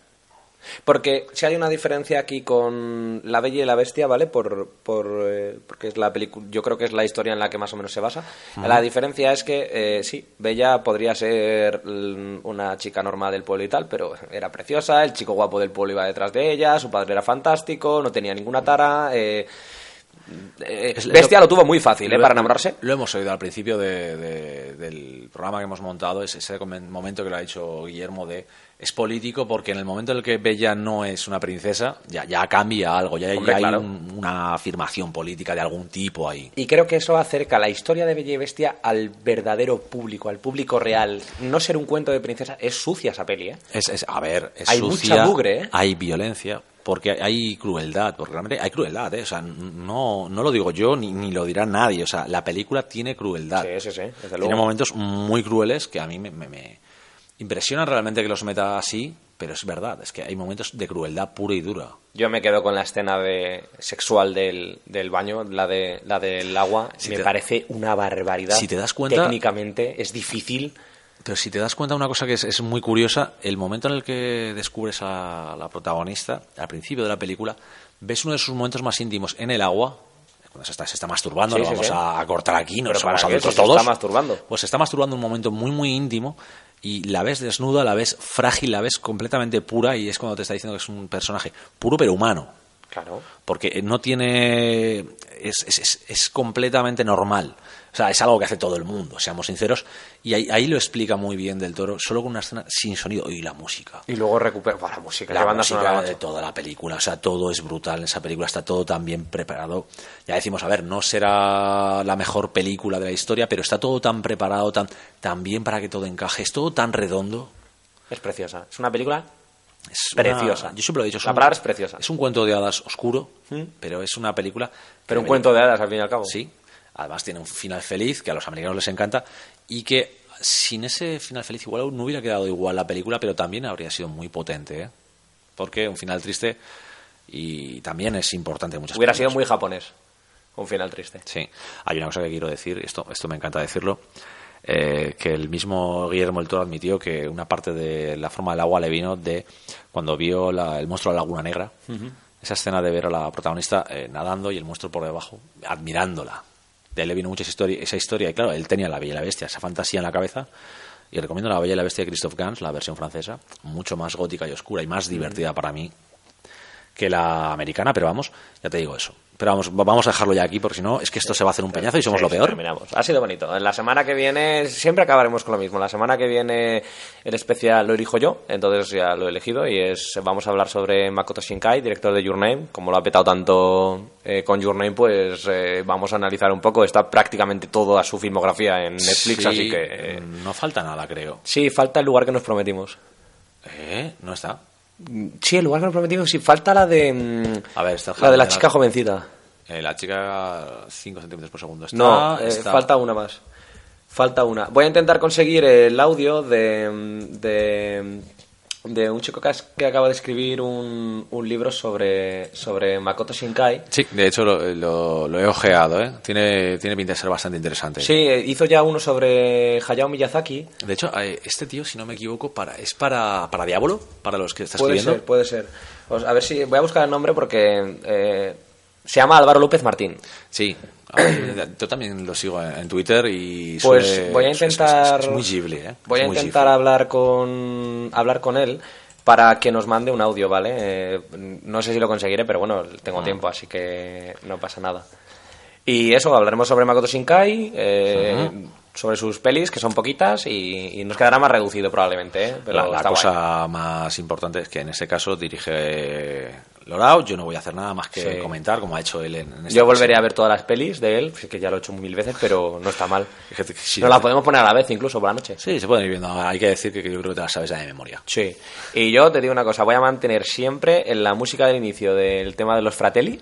Porque si hay una diferencia aquí con La Bella y la Bestia, ¿vale? Por, por, eh, porque es la película, yo creo que es la historia en la que más o menos se basa. La diferencia es que, eh, sí, Bella podría ser una chica normal del pueblo y tal, pero era preciosa, el chico guapo del pueblo iba detrás de ella, su padre era fantástico, no tenía ninguna tara. eh, eh,
Es-
Bestia lo tuvo muy fácil, ¿eh? Para enamorarse.
Lo hemos oído al principio de- de- del programa que hemos montado, es ese momento que lo ha dicho Guillermo de es político porque en el momento en el que Bella no es una princesa, ya, ya cambia algo, ya, hay
claro.
un- una afirmación política de algún tipo ahí.
Y creo que eso acerca la historia de Bella y Bestia al verdadero público, al público real. No ser un cuento de princesa, es sucia esa peli, ¿eh?
Es, es- a ver, es
Hay
sucia,
mucha mugre, ¿eh?
hay violencia, porque hay crueldad, porque realmente hay crueldad, ¿eh? O sea, no, no lo digo yo ni, ni lo dirá nadie, o sea, la película tiene crueldad.
Sí, sí, sí, desde
Tiene momentos muy crueles que a mí me, me, me impresionan realmente que los meta así, pero es verdad, es que hay momentos de crueldad pura y dura.
Yo me quedo con la escena de sexual del, del baño, la de la del agua.
Si
me
te-
parece una barbaridad.
Si te das cuenta-
Técnicamente es difícil.
Pero si te das cuenta una cosa que es, es muy curiosa, el momento en el que descubres a la protagonista, al principio de la película, ves uno de sus momentos más íntimos en el agua, cuando se está, se está masturbando,
Sí, sí,
vamos
sí.
a cortar aquí, no
Pero
somos
¿para qué?
adultos
Si se
todos.
está masturbando.
Pues se está masturbando un momento muy, muy íntimo y la ves desnuda, la ves frágil, la ves completamente pura y es cuando te está diciendo que es un personaje puro pero humano.
Claro.
Porque no tiene. Es, es, es- es completamente normal. O sea, es algo que hace todo el mundo, seamos sinceros. Y ahí, ahí lo explica muy bien Del Toro, solo con una escena sin sonido y la música.
Y luego recupera la música.
La
banda
música
sonora,
de toda la película, o sea, todo es brutal en esa película, está todo tan bien preparado. Ya decimos, a ver, no será la mejor película de la historia, pero está todo tan preparado, tan, tan bien para que todo encaje, es todo tan redondo.
Es preciosa. Es una película
Es una-
Preciosa.
yo siempre lo he dicho. es
La
un-
palabra es preciosa.
Es un cuento de hadas oscuro,
¿Mm?
pero es una película.
Pero un cuento de hadas, al fin y al cabo.
Sí. Además tiene un final feliz que a los americanos les encanta y que sin ese final feliz igual no hubiera quedado igual la película, pero también habría sido muy potente, ¿eh? Porque un final triste y también es importante en muchas
Hubiera sido muy japonés. Un final triste.
Sí. Hay una cosa que quiero decir, esto, esto me encanta decirlo, eh, que el mismo Guillermo del Toro admitió que una parte de la forma del agua le vino de cuando vio la- el monstruo de la Laguna Negra, esa escena de ver a la protagonista eh, nadando y el monstruo por debajo, admirándola. De ahí le vino mucha historia, esa historia y claro, él tenía la Bella y la Bestia, esa fantasía en la cabeza. Y recomiendo la Bella y la Bestia de Christophe Gans, la versión francesa, mucho más gótica y oscura y más divertida para mí que la americana, pero vamos, ya te digo eso. Pero vamos, vamos a dejarlo ya aquí, porque si no, es que esto se va a hacer un peñazo y somos
Sí,
lo peor.
terminamos. Ha sido bonito. La semana que viene, siempre acabaremos con lo mismo. La semana que viene el especial lo elijo yo, entonces ya lo he elegido y es vamos a hablar sobre Makoto Shinkai, director de Your Name. Como lo ha petado tanto eh, con Your Name, pues eh, vamos a analizar un poco. Está prácticamente todo a su filmografía en Netflix,
Sí,
así que... eh,
No falta nada, creo.
sí, falta el lugar que nos prometimos.
¿Eh? ¿No está?
Sí, el lugar que nos prometimos, sí, falta la de... mm,
A ver, está
La de la chica
la-
jovencita.
Eh, la chica 5 centímetros por segundo. Está,
No, eh,
está-
falta una más. Falta una. Voy a intentar conseguir el audio de, de de un chico que, has- que acaba de escribir un, un libro sobre, sobre Makoto Shinkai.
Sí, de hecho lo, lo- lo he ojeado, ¿eh? Tiene, tiene pinta de ser bastante interesante.
Sí, eh, hizo ya uno sobre Hayao Miyazaki.
De hecho, eh, este tío, si no me equivoco, para, es para, para Diablo, para los que estás
Puede
escribiendo.
ser, puede ser. A ver si voy a buscar el nombre porque eh, se llama Álvaro López Martín.
Sí. A ver, Yo también lo sigo en Twitter y
Pues
suele-
voy a intentar
Es, es muy Ghibli, ¿eh?
Voy a intentar hablar con hablar con él para que nos mande un audio, ¿vale? Eh, no sé si lo conseguiré, pero bueno, tengo
Ah.
tiempo, así que no pasa nada. Y eso, hablaremos sobre Makoto Shinkai, eh, sobre sus pelis, que son poquitas, y, y nos quedará más reducido probablemente, ¿eh? Pero
La, la
está guay.
cosa más importante es que en este caso dirige Lorao. Yo no voy a hacer nada más que
Sí.
comentar, como ha hecho él en, en esta
Yo volveré
ocasión.
a ver todas las pelis de él, que ya lo he hecho mil veces, pero no está mal.
Sí,
Nos la podemos poner a la vez incluso por la noche.
Sí, se pueden ir viendo. Hay que decir que, que yo creo que te la sabes ya de memoria.
Sí. Y yo te digo una cosa, voy a mantener siempre en la música del inicio del tema de los Fratelli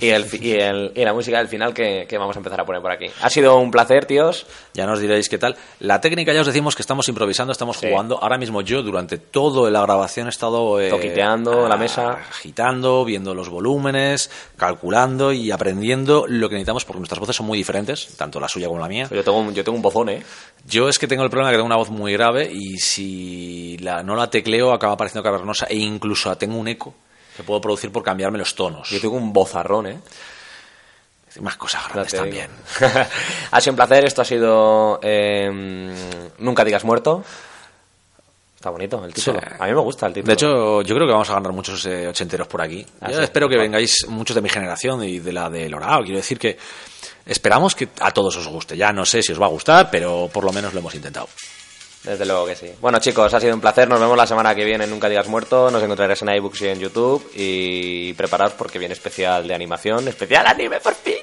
y, el, y, el- y la música del final que, que vamos a empezar a poner por aquí. Ha sido un placer, tíos.
Ya nos diréis qué tal. La técnica ya os decimos que estamos improvisando, estamos
Sí.
jugando. Ahora mismo yo durante toda la grabación he estado eh,
Toquiteando la mesa.
agitando, viendo los volúmenes, calculando y aprendiendo lo que necesitamos porque nuestras voces son muy diferentes, tanto la suya como la mía.
Yo tengo, un- yo tengo un bozón, ¿eh?
Yo es que tengo el problema de que tengo una voz muy grave y si la, no la tecleo acaba pareciendo cavernosa e incluso tengo un eco que puedo producir por cambiarme los tonos.
Yo tengo un bozarrón, ¿eh?
Más cosas grandes también.
ha sido un placer, esto ha sido eh, Nunca digas muerto. Está bonito el título.
Sí.
A mí me gusta el título.
De hecho, yo creo que vamos a ganar muchos eh, ochenteros por aquí.
Ah,
Yo
sí.
espero que vengáis muchos de mi generación y de la de Lorao. Quiero decir que esperamos que a todos os guste. Ya no sé si os va a gustar, pero por lo menos lo hemos intentado.
Desde luego que sí. Bueno, chicos, ha sido un placer. Nos vemos la semana que viene en Nunca Digas Muerto. Nos encontraréis en iBooks y en YouTube. Y preparaos porque viene especial de animación. Especial anime, por fin.